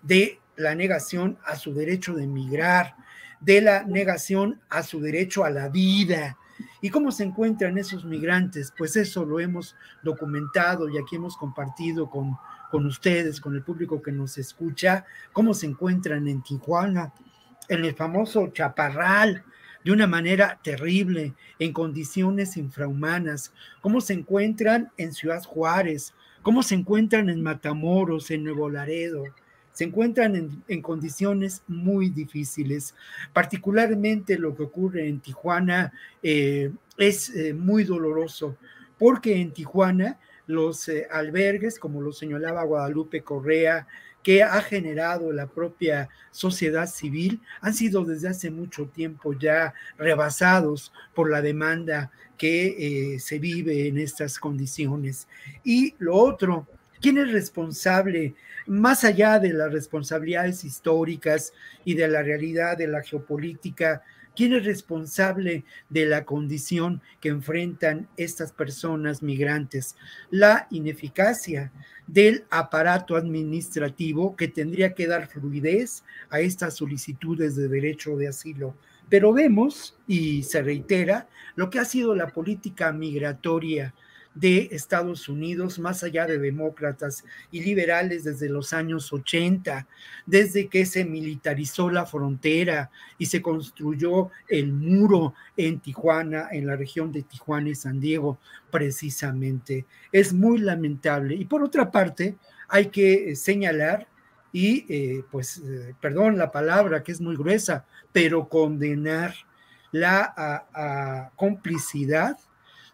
de la negación a su derecho de emigrar, de la negación a su derecho a la vida. ¿Y cómo se encuentran esos migrantes? Pues eso lo hemos documentado y aquí hemos compartido con, con ustedes, con el público que nos escucha, cómo se encuentran en Tijuana, en el famoso Chaparral, de una manera terrible, en condiciones infrahumanas, cómo se encuentran en Ciudad Juárez, cómo se encuentran en Matamoros, en Nuevo Laredo, se encuentran en, condiciones muy difíciles. Particularmente lo que ocurre en Tijuana eh, es eh, muy doloroso, porque en Tijuana los eh, albergues, como lo señalaba Guadalupe Correa, que ha generado la propia sociedad civil, han sido desde hace mucho tiempo ya rebasados por la demanda que se vive en estas condiciones. Y lo otro, ¿quién es responsable más allá de las responsabilidades históricas y de la realidad de la geopolítica, ¿quién es responsable de la condición que enfrentan estas personas migrantes? La ineficacia del aparato administrativo que tendría que dar fluidez a estas solicitudes de derecho de asilo. Pero vemos, y se reitera, lo que ha sido la política migratoria de Estados Unidos, más allá de demócratas y liberales desde los años 80, desde que se militarizó la frontera y se construyó el muro en Tijuana, en la región de Tijuana y San Diego, precisamente. Es muy lamentable. Y por otra parte, hay que eh, señalar y, eh, pues, eh, perdón la palabra que es muy gruesa, pero condenar la complicidad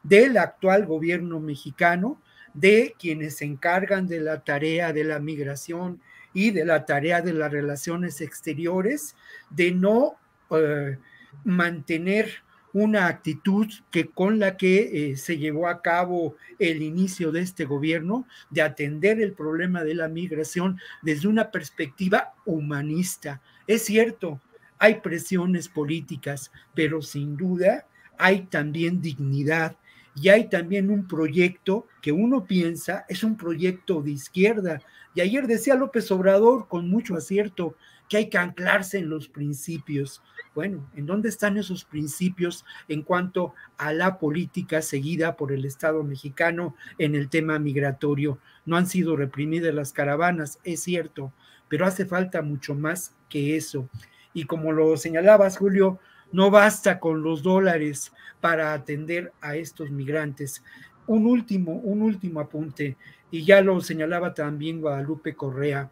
del actual gobierno mexicano, de quienes se encargan de la tarea de la migración y de la tarea de las relaciones exteriores, de no eh, mantener una actitud que con la que eh, se llevó a cabo el inicio de este gobierno, de atender el problema de la migración desde una perspectiva humanista. Es cierto, hay presiones políticas, pero sin duda hay también dignidad y hay también un proyecto que uno piensa es un proyecto de izquierda. Y ayer decía López Obrador con mucho acierto que hay que anclarse en los principios. Bueno, ¿en dónde están esos principios en cuanto a la política seguida por el Estado mexicano en el tema migratorio? No han sido reprimidas las caravanas, es cierto, pero hace falta mucho más que eso. Y como lo señalabas, Julio, no basta con los dólares para atender a estos migrantes. Un último, un último apunte, y ya lo señalaba también Guadalupe Correa.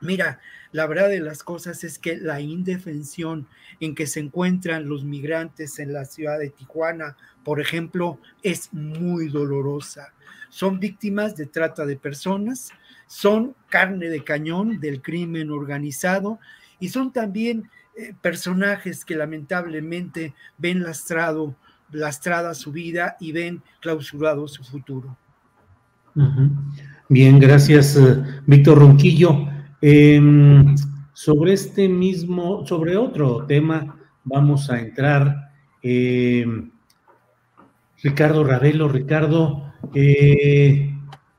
Mira, la verdad de las cosas es que la indefensión en que se encuentran los migrantes en la ciudad de Tijuana, por ejemplo, es muy dolorosa. Son víctimas de trata de personas, son carne de cañón del crimen organizado y son también eh, personajes que lamentablemente ven lastrado, lastrada su vida y ven clausurado su futuro. Bien, gracias, eh, Víctor Ronquillo. Em, sobre este mismo, sobre otro tema, vamos a entrar. Em, Ricardo Ravelo, Ricardo,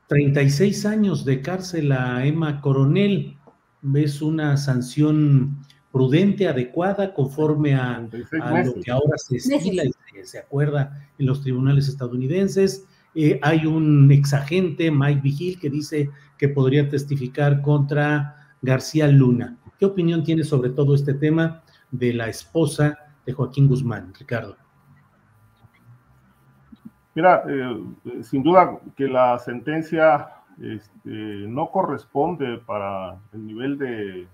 36 eh, años de cárcel a Emma Coronel. ¿Ves una sanción prudente, adecuada, conforme a, lo que ahora se estila y se, acuerda en los tribunales estadounidenses. Eh, hay un exagente, Mike Vigil, que dice que podría testificar contra García Luna. ¿Qué opinión tiene sobre todo este tema de la esposa de Joaquín Guzmán, Ricardo? Mira, eh, sin duda que la sentencia este, no corresponde para el nivel de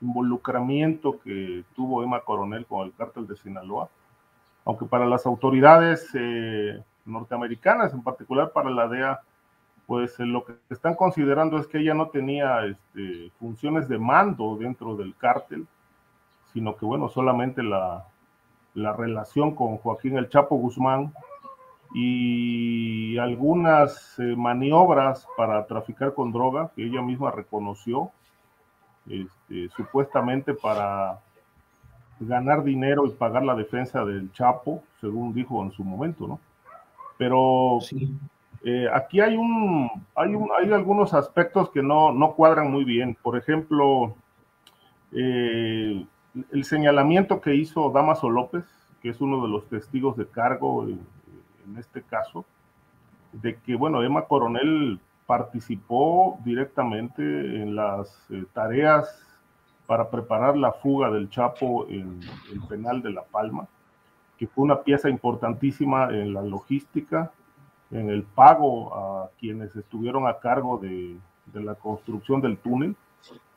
involucramiento que tuvo Emma Coronel con el cártel de Sinaloa, aunque para las autoridades eh, norteamericanas, en particular para la DEA, pues eh, lo que están considerando es que ella no tenía este, funciones de mando dentro del cártel, sino que bueno, solamente la, la relación con Joaquín El Chapo Guzmán y algunas eh, maniobras para traficar con droga que ella misma reconoció, este, supuestamente para ganar dinero y pagar la defensa del Chapo, según dijo en su momento, ¿no? Pero eh, aquí hay un, hay un, hay algunos aspectos que no, no cuadran muy bien. Por ejemplo, eh, el señalamiento que hizo Damaso López, que es uno de los testigos de cargo en, este caso, de que, bueno, Emma Coronel participó directamente en las eh, tareas para preparar la fuga del Chapo en el penal de La Palma, que fue una pieza importantísima en la logística, en el pago a quienes estuvieron a cargo de, la construcción del túnel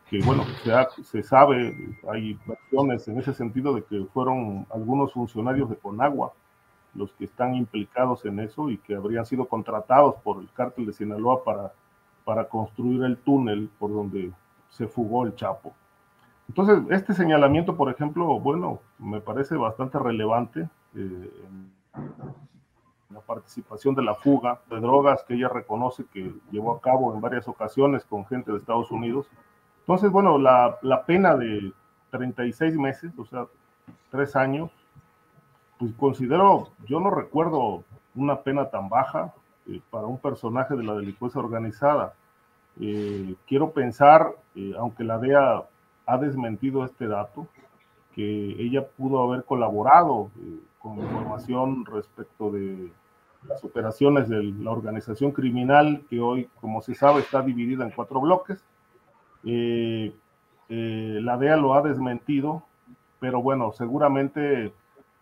que bueno, se, se, sabe, hay versiones en ese sentido de que fueron algunos funcionarios de Conagua los que están implicados en eso y que habrían sido contratados por el cártel de Sinaloa para, para construir el túnel por donde se fugó el Chapo. Entonces, este señalamiento, por ejemplo, bueno, me parece bastante relevante eh, en la participación de la fuga de drogas que ella reconoce que llevó a cabo en varias ocasiones con gente de Estados Unidos entonces, bueno, la, la pena de 36 meses, o sea, tres años, pues considero, yo no recuerdo una pena tan baja eh, para un personaje de la delincuencia organizada. Eh, quiero pensar, eh, aunque la DEA ha desmentido este dato, que ella pudo haber colaborado con información respecto de las operaciones de la organización criminal, que hoy, como se sabe, está dividida en cuatro bloques. La DEA lo ha desmentido, pero bueno, seguramente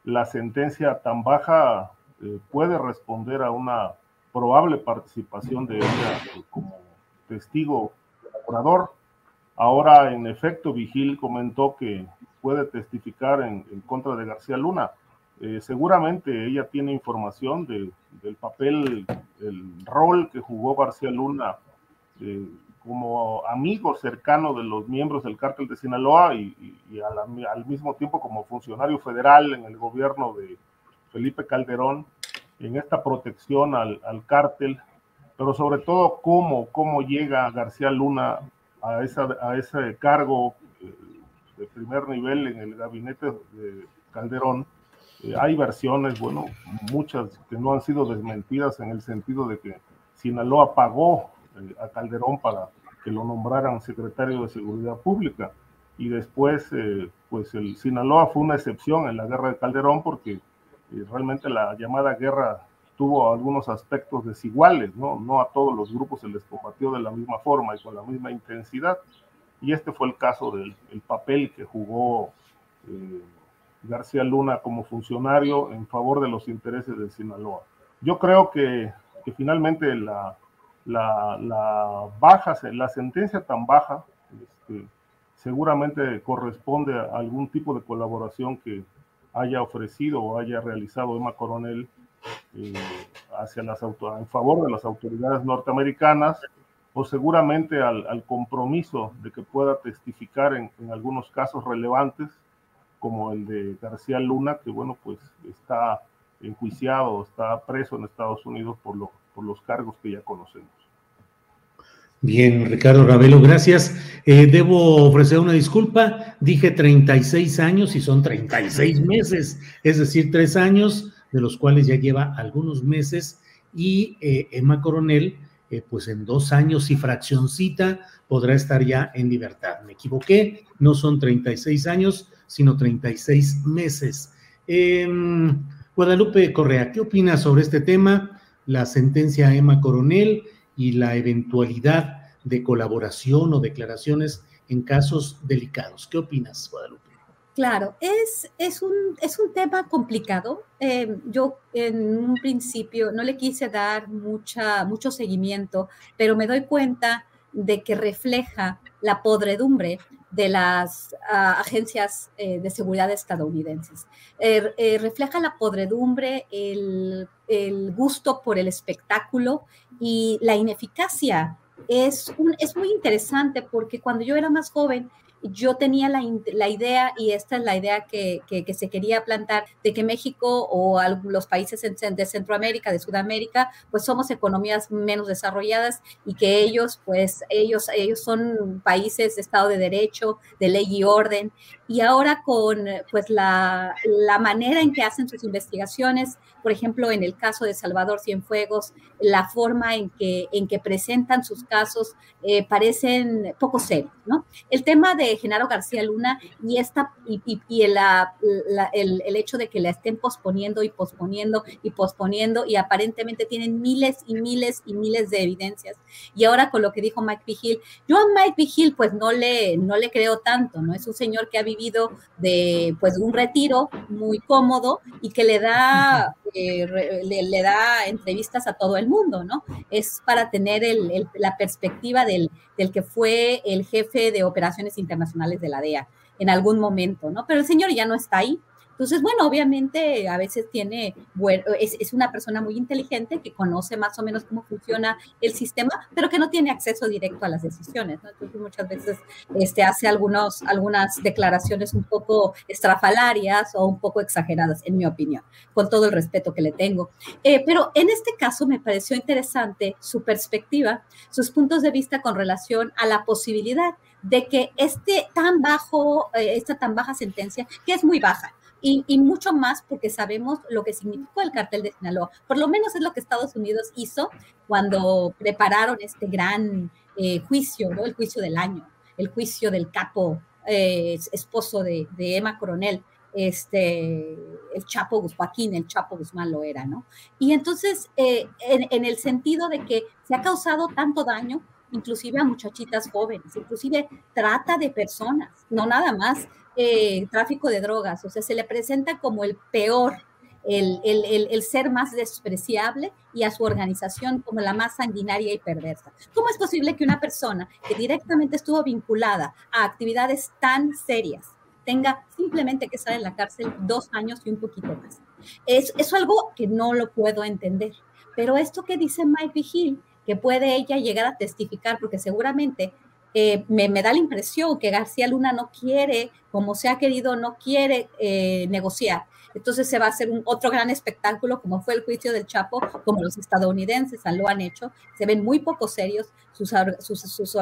la sentencia tan baja eh, puede responder a una probable participación de ella como testigo colaborador. Ahora, en efecto, Vigil comentó que puede testificar en, contra de García Luna. seguramente ella tiene información del papel, el rol que jugó García Luna como amigo cercano de los miembros del cártel de Sinaloa y, al, mismo tiempo como funcionario federal en el gobierno de Felipe Calderón, en esta protección al, cártel, pero sobre todo cómo, cómo llega García Luna a, esa, a ese cargo eh, de primer nivel en el gabinete de Calderón. Eh, hay versiones, bueno, muchas que no han sido desmentidas en el sentido de que Sinaloa pagó eh, a Calderón para que lo nombraran secretario de Seguridad Pública. Y después, eh, pues el Sinaloa fue una excepción en la guerra de Calderón porque eh, realmente la llamada guerra tuvo algunos aspectos desiguales, ¿no? No a todos los grupos se les combatió de la misma forma y con la misma intensidad. Y este fue el caso del papel que jugó García Luna como funcionario en favor de los intereses de Sinaloa. Yo creo que, que finalmente la, la, baja, la sentencia tan baja, este, seguramente corresponde a algún tipo de colaboración que haya ofrecido o haya realizado Emma Coronel eh, hacia las en favor de las autoridades norteamericanas o seguramente al, compromiso de que pueda testificar en, algunos casos relevantes como el de García Luna, que bueno, pues está enjuiciado, está preso en Estados Unidos por, por los cargos que ya conocemos. Bien, Ricardo Ravelo, gracias. Eh, debo ofrecer una disculpa. Dije 36 años y son 36 meses, es decir, tres años, de los cuales ya lleva algunos meses. Y eh, Emma Coronel, eh, pues en dos años y fraccioncita podrá estar ya en libertad. Me equivoqué, no son 36 años, sino 36 meses. Em, Guadalupe Correa, ¿qué opinas sobre este tema? La sentencia a Emma Coronel y la eventualidad de colaboración o declaraciones en casos delicados. ¿Qué opinas, Guadalupe? Claro, es, es, un, es un tema complicado. Eh, yo en un principio no le quise dar mucha, mucho seguimiento, pero me doy cuenta de que refleja la podredumbre de las ah, agencias eh, de seguridad estadounidenses. Er, eh, refleja la podredumbre, el, el, gusto por el espectáculo y la ineficacia. Es, un, es muy interesante porque cuando yo era más joven yo tenía la, la, idea, y esta es la idea que, que, se quería plantar, de que México o los países de Centroamérica, de Sudamérica, pues somos economías menos desarrolladas y que ellos, pues ellos, ellos son países de Estado de Derecho, de ley y orden. Y ahora con pues la, la manera en que hacen sus investigaciones, por ejemplo, en el caso de Salvador Cienfuegos, la forma en que, en que presentan sus casos eh, parecen poco serios, ¿no? El tema de Genaro García Luna y, esta, y, el, el, hecho de que la estén posponiendo y posponiendo y posponiendo y aparentemente tienen miles y miles y miles de evidencias. Y ahora con lo que dijo Mike Vigil, yo a Mike Vigil pues no le, no le creo tanto, ¿no? Es un señor que ha vivido de pues un retiro muy cómodo y que le da eh, le, da entrevistas a todo el mundo, ¿no? Es para tener la perspectiva del, del, que fue el jefe de operaciones internacionales de la DEA en algún momento, ¿no? Pero el señor ya no está ahí, entonces, bueno, obviamente a veces tiene, bueno, es, una persona muy inteligente que conoce más o menos cómo funciona el sistema, pero que no tiene acceso directo a las decisiones, ¿no? Entonces muchas veces este, hace algunos, algunas declaraciones un poco estrafalarias o un poco exageradas, en mi opinión, con todo el respeto que le tengo. Eh, pero en este caso me pareció interesante su perspectiva, sus puntos de vista con relación a la posibilidad de que este tan bajo, eh, esta tan baja sentencia, que es muy baja, y, mucho más porque sabemos lo que significó el cartel de Sinaloa. Por lo menos es lo que Estados Unidos hizo cuando prepararon este gran eh, juicio, ¿no? el juicio del año, el juicio del capo eh, esposo de, Emma Coronel, este, el Chapo Joaquín, el Chapo Guzmán lo era, ¿no? Y entonces, eh, en, en el sentido de que se ha causado tanto daño, inclusive a muchachitas jóvenes, inclusive trata de personas, no nada más eh, tráfico de drogas, o sea, se le presenta como el peor, el, el, ser más despreciable y a su organización como la más sanguinaria y perversa. ¿Cómo es posible que una persona que directamente estuvo vinculada a actividades tan serias tenga simplemente que estar en la cárcel dos años y un poquito más? Es, es algo que no lo puedo entender. Pero esto que dice Mike Vigil, que puede ella llegar a testificar, porque seguramente eh, me, da la impresión que García Luna no quiere, como se ha querido, no quiere eh, negociar. Entonces se va a hacer un otro gran espectáculo, como fue el juicio del Chapo, como los estadounidenses lo han hecho. Se ven muy poco serios sus, sus,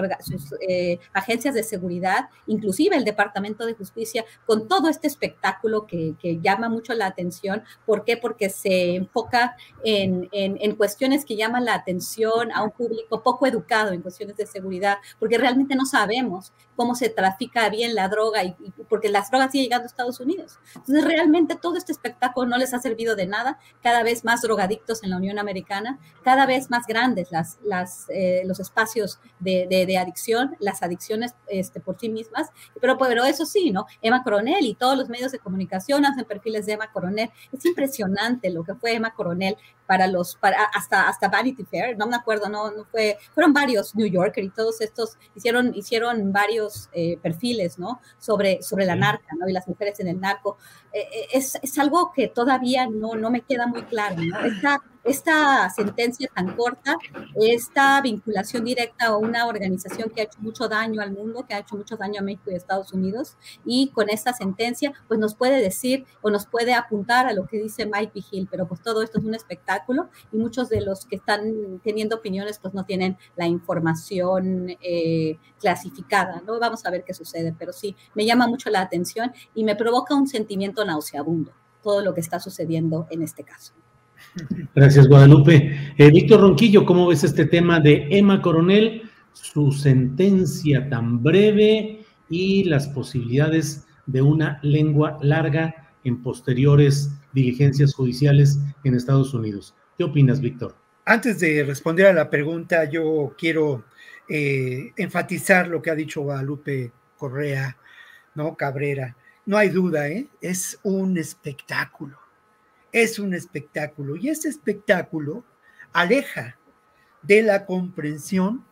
eh, agencias de seguridad, inclusive el Departamento de Justicia, con todo este espectáculo que, llama mucho la atención. ¿Por qué? Porque se enfoca en, en, cuestiones que llaman la atención a un público poco educado en cuestiones de seguridad, porque realmente no sabemos cómo se trafica bien la droga y, porque las drogas siguen llegando a Estados Unidos. Entonces, realmente todo este espectáculo no les ha servido de nada. Cada vez más drogadictos en la Unión Americana, cada vez más grandes las, las, eh, los espacios de, de, adicción, las adicciones este, por sí mismas. Pero, pero eso sí, ¿no? Emma Coronel y todos los medios de comunicación hacen perfiles de Emma Coronel. Es impresionante lo que fue Emma Coronel para los, para, hasta, hasta Vanity Fair, no me acuerdo, no, no fue, fueron varios New Yorker y todos estos hicieron, hicieron varios eh, perfiles, ¿no? Sobre, sobre la narca, ¿no? Y las mujeres en el narco. Eh, eh, es, es, algo que todavía no, no me queda muy claro, ¿no? Esta, esta sentencia tan corta, esta vinculación directa a una organización que ha hecho mucho daño al mundo, que ha hecho mucho daño a México y a Estados Unidos, y con esta sentencia, pues nos puede decir o nos puede apuntar a lo que dice Mike Vigil, pero pues todo esto es un espectáculo y muchos de los que están teniendo opiniones pues no tienen la información eh, clasificada, ¿no? Vamos a ver qué sucede, pero sí, me llama mucho la atención y me provoca un sentimiento nauseabundo todo lo que está sucediendo en este caso. Gracias, Guadalupe. Eh, Víctor Ronquillo, ¿cómo ves este tema de Emma Coronel, su sentencia tan breve y las posibilidades de una lengua larga en posteriores diligencias judiciales en Estados Unidos? ¿Qué opinas, Víctor? Antes de responder a la pregunta, yo quiero eh, enfatizar lo que ha dicho Guadalupe Correa, ¿no? Cabrera. No hay duda, ¿eh? es un espectáculo es un espectáculo y ese espectáculo aleja de la comprensión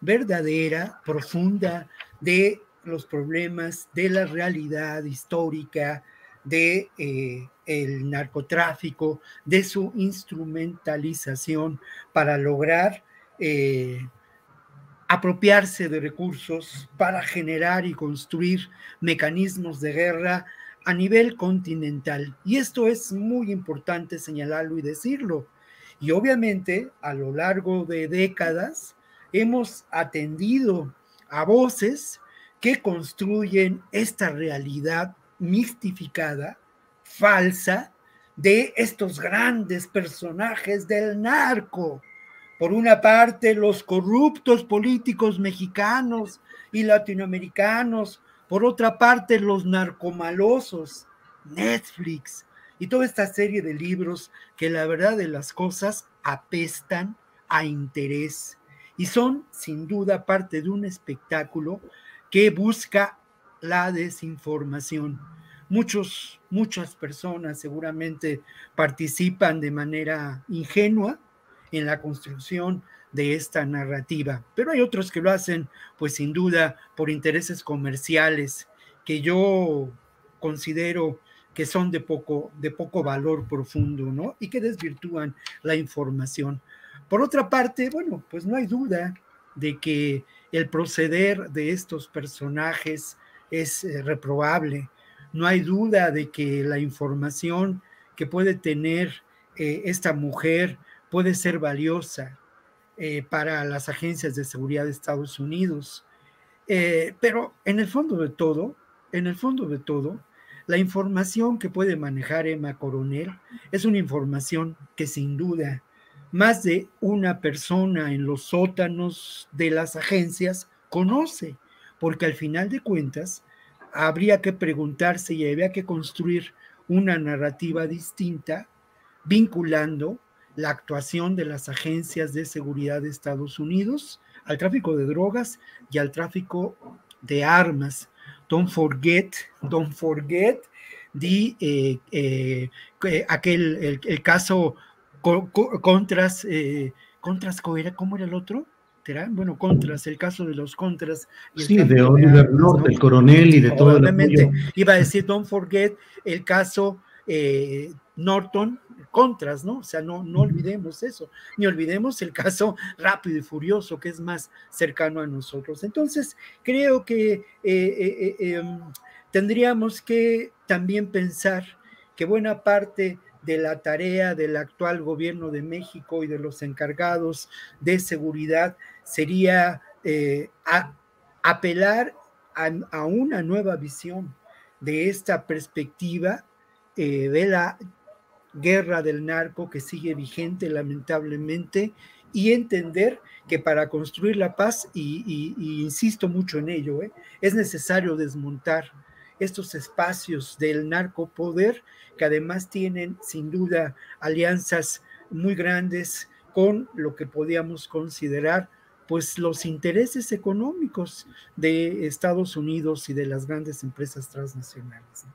verdadera, profunda de los problemas de la realidad histórica, de eh, el narcotráfico, de su instrumentalización para lograr eh, apropiarse de recursos para generar y construir mecanismos de guerra a nivel continental. Y esto es muy importante señalarlo y decirlo. Y obviamente a lo largo de décadas hemos atendido a voces que construyen esta realidad mistificada, falsa, de estos grandes personajes del narco. Por una parte, los corruptos políticos mexicanos y latinoamericanos, por otra parte, los narcomalosos, Netflix y toda esta serie de libros que la verdad de las cosas apestan a interés y son sin duda parte de un espectáculo que busca la desinformación. Muchos, muchas personas seguramente participan de manera ingenua en la construcción de esta narrativa, pero hay otros que lo hacen, pues sin duda, por intereses comerciales que yo considero que son de poco, de poco valor profundo, ¿no? Y que desvirtúan la información. Por otra parte, bueno, pues no hay duda de que el proceder de estos personajes es eh, reprobable. No hay duda de que la información que puede tener eh, esta mujer puede ser valiosa eh, para las agencias de seguridad de Estados Unidos. pero en el fondo de todo, en el fondo de todo, la información que puede manejar Emma Coronel es una información que sin duda más de una persona en los sótanos de las agencias conoce, porque al final de cuentas habría que preguntarse y habría que construir una narrativa distinta vinculando la actuación de las agencias de seguridad de Estados Unidos al tráfico de drogas y al tráfico de armas don't forget, don't forget, di eh, eh, aquel, el, caso contras, eh, contras, ¿cómo era el otro? Bueno, contras, el caso de los contras. sí, de Oliver North, el coronel y de todo Obviamente, iba a decir, don't forget el caso Norton, contras, ¿no? O sea, no, no olvidemos eso, ni olvidemos el caso rápido y furioso, que es más cercano a nosotros. Entonces, creo que eh, eh, eh, em, tendríamos que también pensar que buena parte de la tarea del actual gobierno de México y de los encargados de seguridad sería apelar a, una nueva visión de esta perspectiva de la guerra del narco que sigue vigente lamentablemente y entender que para construir la paz, y, insisto mucho en ello, ¿eh? es necesario desmontar estos espacios del narcopoder que además tienen sin duda alianzas muy grandes con lo que podíamos considerar pues los intereses económicos de Estados Unidos y de las grandes empresas transnacionales.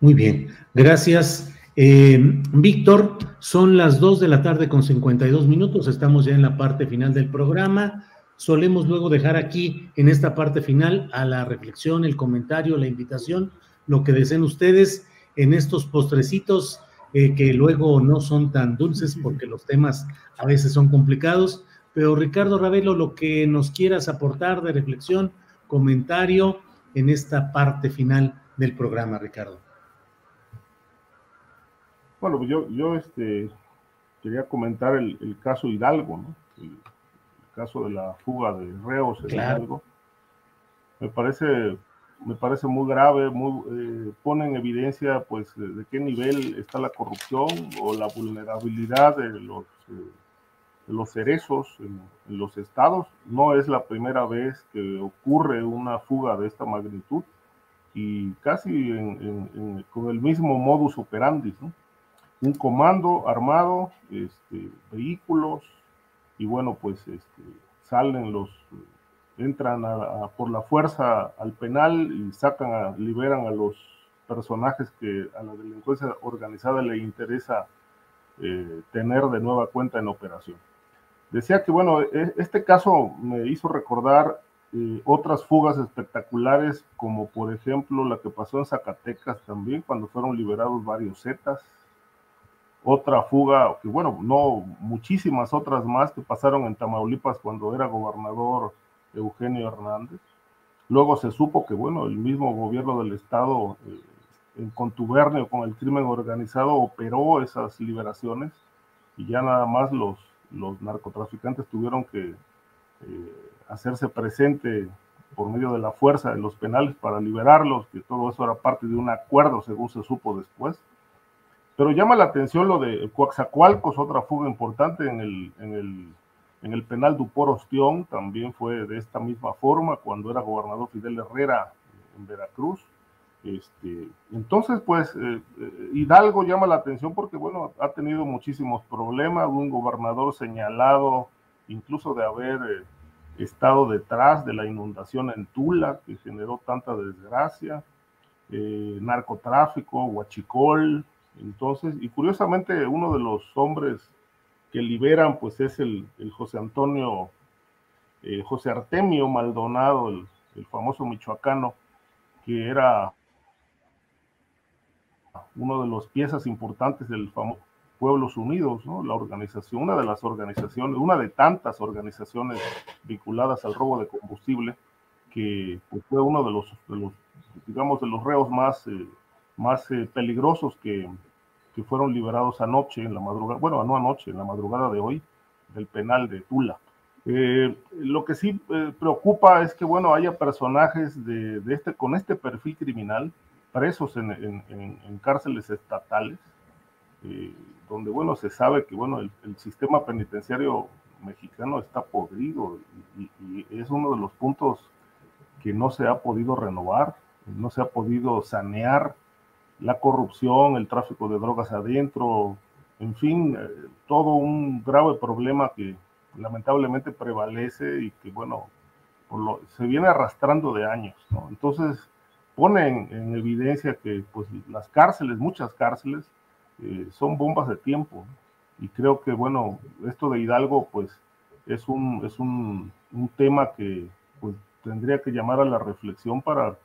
Muy bien, gracias. Eh, Víctor, son las 2 de la tarde con 52 minutos, estamos ya en la parte final del programa. Solemos luego dejar aquí, en esta parte final, a la reflexión, el comentario, la invitación, lo que deseen ustedes en estos postrecitos eh, que luego no son tan dulces porque los temas a veces son complicados. Pero Ricardo Ravelo, lo que nos quieras aportar de reflexión, comentario en esta parte final del programa, Ricardo. Bueno, pues yo, yo este, quería comentar el, caso Hidalgo, ¿no? El, caso de la fuga de reos en Hidalgo. Me parece, me parece muy grave, muy, eh, pone en evidencia pues de qué nivel está la corrupción o la vulnerabilidad de los, eh, de los cerezos en, los estados. No es la primera vez que ocurre una fuga de esta magnitud y casi con el mismo modus operandi, ¿no? Un comando armado, este, vehículos, y bueno, pues este, salen los, entran por la fuerza al penal y sacan, liberan a los personajes que a la delincuencia organizada le interesa eh, tener de nueva cuenta en operación. Decía que, bueno, e, este caso me hizo recordar eh, otras fugas espectaculares, como por ejemplo la que pasó en Zacatecas también, cuando fueron liberados varios Zetas, otra fuga, que bueno, no muchísimas otras más que pasaron en Tamaulipas cuando era gobernador Eugenio Hernández. Luego se supo que, bueno, el mismo gobierno del estado, eh, en contubernio con el crimen organizado, operó esas liberaciones y ya nada más los, los narcotraficantes tuvieron que eh, hacerse presente por medio de la fuerza de los penales para liberarlos, que todo eso era parte de un acuerdo, según se supo después. Pero llama la atención lo de Coaxacualcos, otra fuga importante en el, en el, en el penal Dupor Ostión, también fue de esta misma forma, cuando era gobernador Fidel Herrera en Veracruz. Este, entonces, pues, eh, eh, Hidalgo llama la atención porque, bueno, ha tenido muchísimos problemas, un gobernador señalado incluso de haber eh, estado detrás de la inundación en Tula, que generó tanta desgracia, narcotráfico, huachicol, entonces, y curiosamente uno de los hombres que liberan, pues es el, José Antonio, José Artemio Maldonado, el, el famoso michoacano, que era uno de los piezas importantes del famoso Pueblos Unidos, ¿no? la organización, una de las organizaciones, una de tantas organizaciones vinculadas al robo de combustible, que pues, fue uno de los, digamos, de los reos más, eh, más eh, peligrosos que, que, fueron liberados anoche, en la madrugada, bueno, no anoche, en la madrugada de hoy, del penal de Tula. Eh, lo que sí preocupa es que, bueno, haya personajes de, de, este, con este perfil criminal presos en, cárceles estatales, eh, donde, bueno, se sabe que, bueno, el, sistema penitenciario mexicano está podrido y, es uno de los puntos que no se ha podido renovar, no se ha podido sanear la corrupción, el tráfico de drogas adentro, en fin, eh, todo un grave problema que lamentablemente prevalece y que, bueno, se viene arrastrando de años. Entonces, pone en, evidencia que pues, las cárceles, muchas cárceles, eh, son bombas de tiempo. Y creo que, bueno, esto de Hidalgo, pues, es un, es un, tema que pues, tendría que llamar a la reflexión para,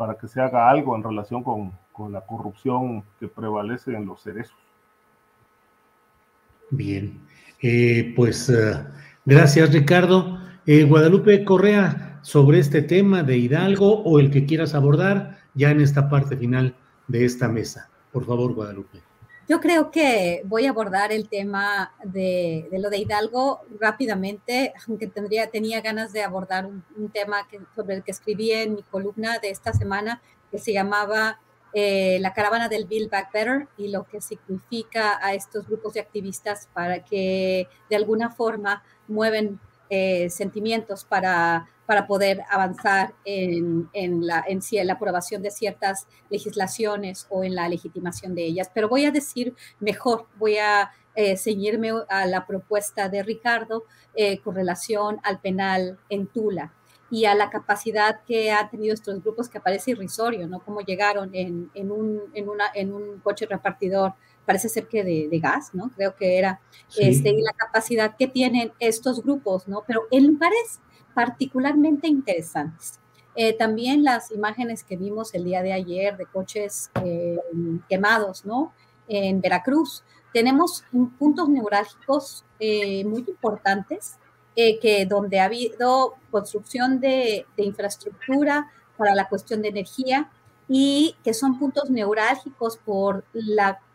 para que se haga algo en relación con, la corrupción que prevalece en los cerezos. Bien, eh, pues eh, gracias Ricardo. Guadalupe Correa, sobre este tema de Hidalgo o el que quieras abordar ya en esta parte final de esta mesa. Por favor, Guadalupe. Yo creo que voy a abordar el tema de, lo de Hidalgo rápidamente, aunque tendría, tenía ganas de abordar un, tema sobre el que escribí en mi columna de esta semana, que se llamaba eh, La caravana del Build Back Better y lo que significa a estos grupos de activistas para que de alguna forma mueven eh, sentimientos para, para poder avanzar en, en, la, en, la aprobación de ciertas legislaciones o en la legitimación de ellas. Pero voy a decir mejor, voy a eh, ceñirme a la propuesta de Ricardo eh, con relación al penal en Tula y a la capacidad que han tenido estos grupos que parece irrisorio, ¿no? Cómo llegaron en, en, un, en, una, en un coche repartidor parece ser que de, gas, ¿no? Creo que era, este, y la capacidad que tienen estos grupos, ¿no? Pero en lugares particularmente interesantes. Eh, también las imágenes que vimos el día de ayer de coches eh, quemados, ¿no? En Veracruz. Tenemos puntos neurálgicos eh, muy importantes que donde ha habido construcción de, de infraestructura para la cuestión de energía, y que son puntos neurálgicos por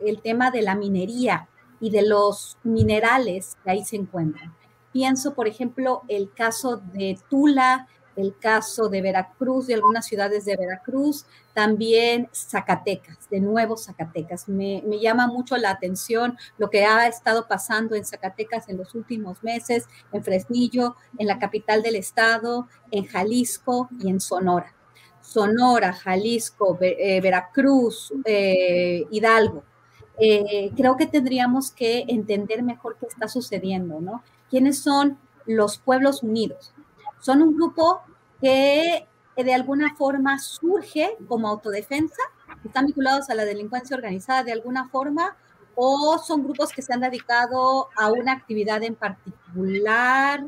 el tema de la minería y de los minerales que ahí se encuentran. Pienso, por ejemplo, el caso de Tula, el caso de Veracruz, de algunas ciudades de Veracruz, también Zacatecas, de nuevo Zacatecas. Me, me, llama mucho la atención lo que ha estado pasando en Zacatecas en los últimos meses, en Fresnillo, en la capital del estado, en Jalisco y en Sonora. Sonora, Jalisco, eh, Veracruz, eh, Hidalgo. Eh, creo que tendríamos que entender mejor qué está sucediendo, ¿no? ¿Quiénes son los pueblos unidos? Son un grupo que de alguna forma surge como autodefensa, están vinculados a la delincuencia organizada de alguna forma, o son grupos que se han dedicado a una actividad en particular,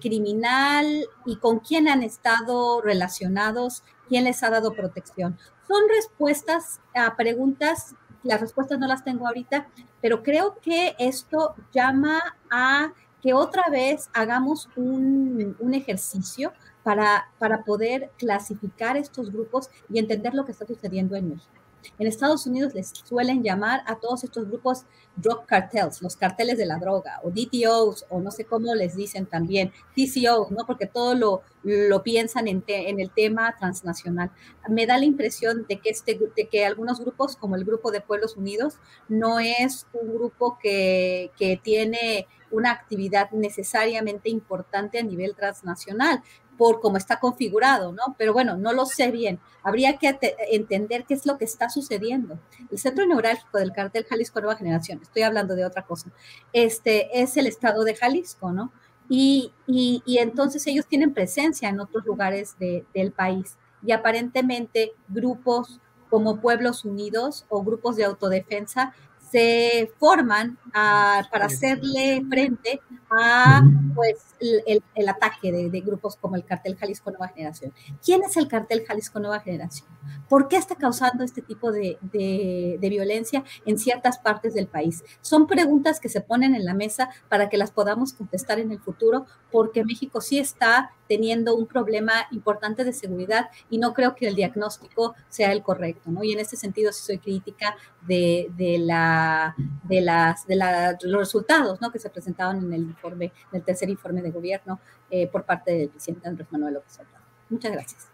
criminal, y con quién han estado relacionados quién les ha dado protección. Son respuestas a preguntas las respuestas no las tengo ahorita, pero creo que esto llama a que otra vez hagamos un, un ejercicio para, para poder clasificar estos grupos y entender lo que está sucediendo en México. En Estados Unidos les suelen llamar a todos estos grupos drug cartels, los carteles de la droga, o DTOs, o no sé cómo les dicen también, TCOs, ¿no? Porque todo lo, lo piensan en, el tema transnacional. Me da la impresión de que, este, que algunos grupos, como el Grupo de Pueblos Unidos, no es un grupo que, que tiene una actividad necesariamente importante a nivel transnacional por cómo está configurado, ¿no? Pero bueno, no lo sé bien. Habría que entender qué es lo que está sucediendo. El centro neurálgico del cartel Jalisco Nueva Generación, estoy hablando de otra cosa, este es el estado de Jalisco, ¿no? Y, y, entonces ellos tienen presencia en otros lugares del país y aparentemente grupos como Pueblos Unidos o grupos de autodefensa se forman para hacerle frente a pues, el, ataque de, grupos como el cartel Jalisco Nueva Generación. ¿Quién es el cartel Jalisco Nueva Generación? ¿Por qué está causando este tipo de, de violencia en ciertas partes del país? Son preguntas que se ponen en la mesa para que las podamos contestar en el futuro, porque México sí está teniendo un problema importante de seguridad y no creo que el diagnóstico sea el correcto, ¿no? Y en ese sentido sí soy crítica de, de la, de, las, de, los resultados, ¿no? Que se presentaban en el informe, en el tercer informe de gobierno eh, por parte del presidente Andrés Manuel López Obrador. Muchas gracias.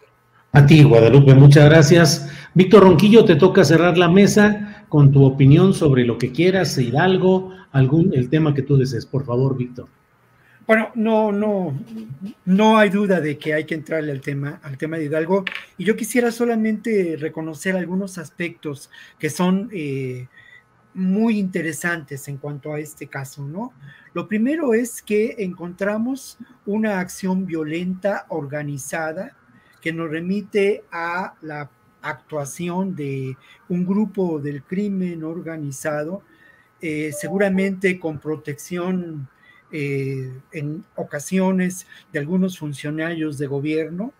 A ti, Guadalupe, muchas gracias. Víctor Ronquillo, te toca cerrar la mesa con tu opinión sobre lo que quieras, Hidalgo, algún, el tema que tú desees. Por favor, Víctor. Bueno, no, no, no hay duda de que hay que entrarle al tema, al tema de Hidalgo. Y yo quisiera solamente reconocer algunos aspectos que son eh, muy interesantes en cuanto a este caso, ¿no? Lo primero es que encontramos una acción violenta organizada que nos remite a la actuación de un grupo del crimen organizado, eh, seguramente con protección eh, en ocasiones de algunos funcionarios de gobierno,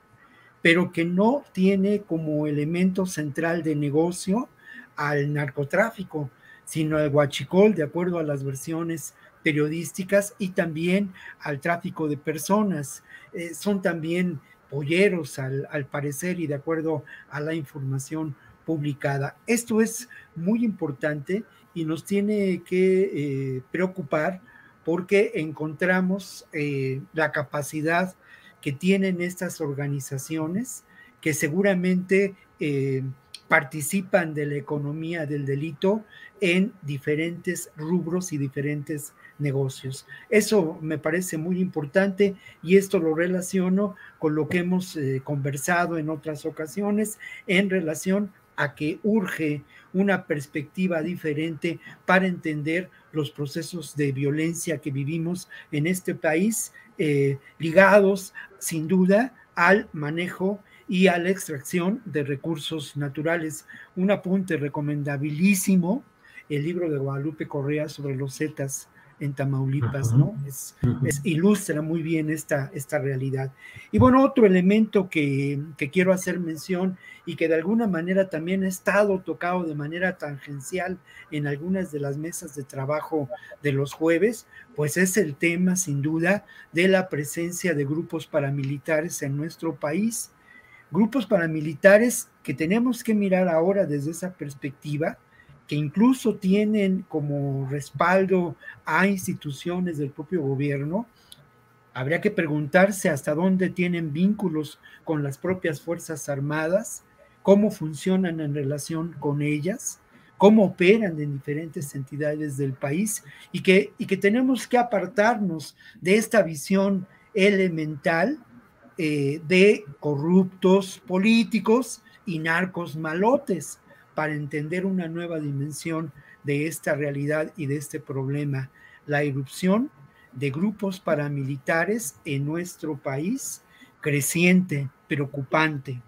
pero que no tiene como elemento central de negocio al narcotráfico, sino al guachicol, de acuerdo a las versiones periodísticas, y también al tráfico de personas. Eh, son también polleros, al, parecer, y de acuerdo a la información publicada. Esto es muy importante y nos tiene que eh, preocupar porque encontramos eh, la capacidad que tienen estas organizaciones que seguramente eh, participan de la economía del delito en diferentes rubros y diferentes negocios. Eso me parece muy importante y esto lo relaciono con lo que hemos eh, conversado en otras ocasiones en relación a que urge una perspectiva diferente para entender los procesos de violencia que vivimos en este país, eh, ligados sin duda al manejo y a la extracción de recursos naturales. Un apunte recomendabilísimo, el libro de Guadalupe Correa sobre los Zetas en Tamaulipas, ¿no? Es, ilustra muy bien esta, esta realidad. Y bueno, otro elemento que, que, quiero hacer mención y que de alguna manera también ha estado tocado de manera tangencial en algunas de las mesas de trabajo de los jueves, pues es el tema sin duda de la presencia de grupos paramilitares en nuestro país. Grupos paramilitares que tenemos que mirar ahora desde esa perspectiva, incluso tienen como respaldo a instituciones del propio gobierno, habría que preguntarse hasta dónde tienen vínculos con las propias Fuerzas Armadas, cómo funcionan en relación con ellas, cómo operan en diferentes entidades del país y que, y que tenemos que apartarnos de esta visión elemental eh, de corruptos políticos y narcos malotes para entender una nueva dimensión de esta realidad y de este problema, la irrupción de grupos paramilitares en nuestro país, creciente, preocupante.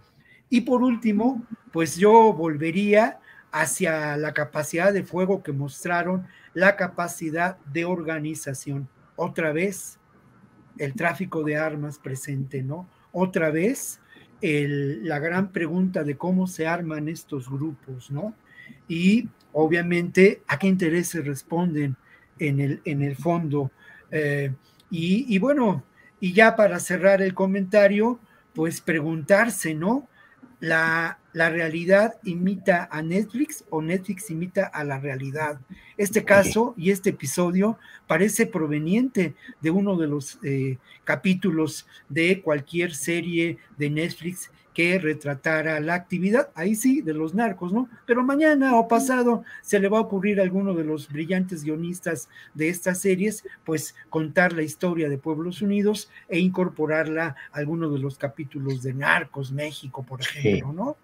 Y por último, pues yo volvería hacia la capacidad de fuego que mostraron, la capacidad de organización. Otra vez, el tráfico de armas presente, ¿no? Otra vez, la gran pregunta de cómo se arman estos grupos, ¿no? y obviamente a qué intereses responden en el, en el fondo. Eh, y, y, bueno, y ya para cerrar el comentario, pues preguntarse, ¿no? La, la, realidad imita a Netflix o Netflix imita a la realidad. Este caso y este episodio parece proveniente de uno de los eh, capítulos de cualquier serie de Netflix que retratara la actividad, ahí sí, de los narcos, ¿no? Pero mañana o pasado se le va a ocurrir a alguno de los brillantes guionistas de estas series, pues contar la historia de Pueblos Unidos e incorporarla a alguno de los capítulos de Narcos México, por ejemplo, ¿no?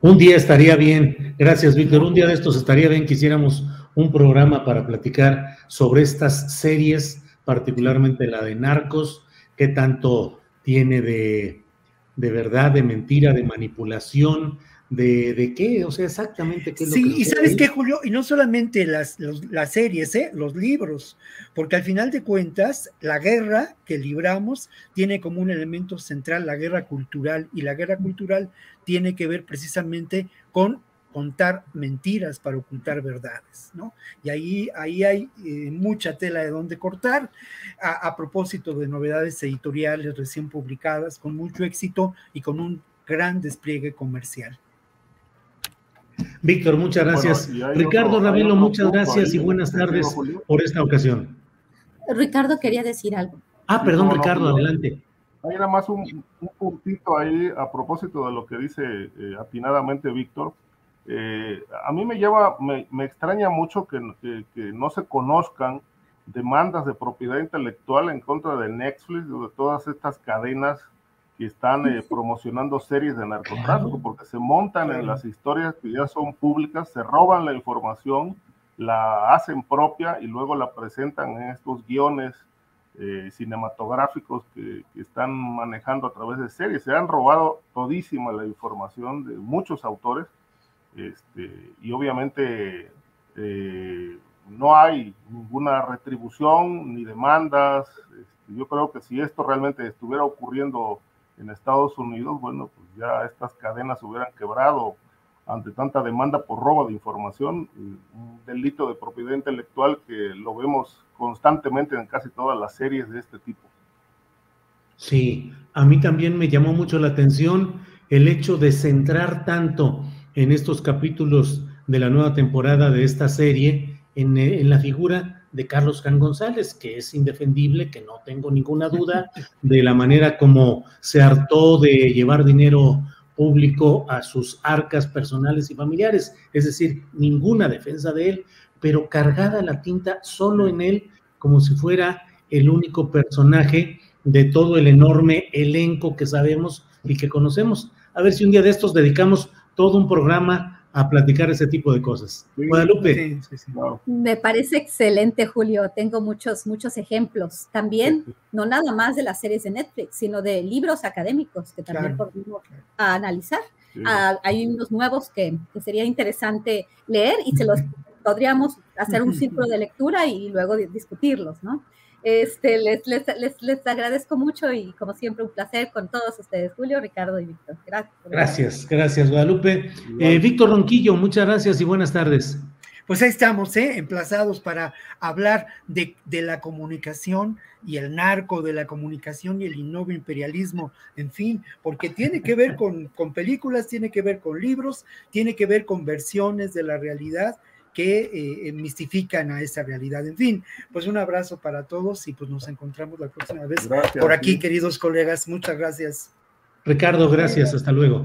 Un día estaría bien, gracias Víctor, un día de estos estaría bien que hiciéramos un programa para platicar sobre estas series, particularmente la de Narcos, que tanto tiene de de verdad, de mentira, de manipulación, de, de qué, o sea, exactamente qué es sí, lo que... y sabes qué, Julio, y no solamente las, las series, ¿eh? los libros, porque al final de cuentas, la guerra que libramos tiene como un elemento central la guerra cultural, y la guerra cultural tiene que ver precisamente con contar mentiras para ocultar verdades, ¿no? Y ahí, ahí hay eh, mucha tela de donde cortar. A, a, propósito de novedades editoriales recién publicadas, con mucho éxito y con un gran despliegue comercial. Víctor, muchas gracias. Bueno, Ricardo otro, Ravelo, muchas gracias y buenas tardes por esta ocasión. Ricardo quería decir algo. Ah, perdón, no, Ricardo, no, adelante. Hay nada más un, un, puntito ahí a propósito de lo que dice eh, atinadamente Víctor. Eh, a mí me lleva, me, me extraña mucho que, que, que, no se conozcan demandas de propiedad intelectual en contra de Netflix o de todas estas cadenas que están eh, promocionando series de narcotráfico, porque se montan en las historias que ya son públicas, se roban la información, la hacen propia y luego la presentan en estos guiones eh, cinematográficos que, que, están manejando a través de series. Se han robado todísima la información de muchos autores este, y obviamente eh, no hay ninguna retribución ni demandas. Este, yo creo que si esto realmente estuviera ocurriendo en Estados Unidos, bueno, pues ya estas cadenas hubieran quebrado ante tanta demanda por robo de información, un delito de propiedad intelectual que lo vemos constantemente en casi todas las series de este tipo. Sí, a mí también me llamó mucho la atención el hecho de centrar tanto en estos capítulos de la nueva temporada de esta serie en, en la figura de Carlos Can González, que es indefendible, que no tengo ninguna duda de la manera como se hartó de llevar dinero público a sus arcas personales y familiares, es decir, ninguna defensa de él, pero cargada la tinta solo en él como si fuera el único personaje de todo el enorme elenco que sabemos y que conocemos. A ver si un día de estos dedicamos todo un programa a platicar ese tipo de cosas. Sí, Guadalupe. Sí, sí, sí. Wow. Me parece excelente, Julio. Tengo muchos, muchos ejemplos. También, no nada más de las series de Netflix, sino de libros académicos que también claro. podemos analizar. Ah, hay unos nuevos que, que, sería interesante leer y se los podríamos hacer un círculo de lectura y luego discutirlos, ¿no? Este, les, les, les, les, agradezco mucho y como siempre un placer con todos ustedes, Julio, Ricardo y Víctor. Gracias. Gracias, gracias Guadalupe. Eh, Víctor Ronquillo, muchas gracias y buenas tardes. Pues ahí estamos, ¿eh? emplazados para hablar de, de, la comunicación y el narco, de la comunicación y el innovo imperialismo, en fin, porque tiene que ver con, con películas, tiene que ver con libros, tiene que ver con versiones de la realidad que eh, mistifican a esa realidad. En fin, pues un abrazo para todos y pues nos encontramos la próxima vez gracias, por aquí, sí. queridos colegas. Muchas gracias. Ricardo, gracias. Hasta luego.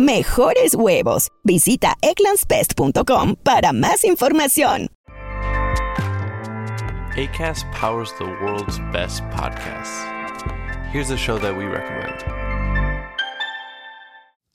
Mejores huevos. Visita egglandsbest.com para más información. ACAST powers the world's best podcasts. Here's a show that we recommend.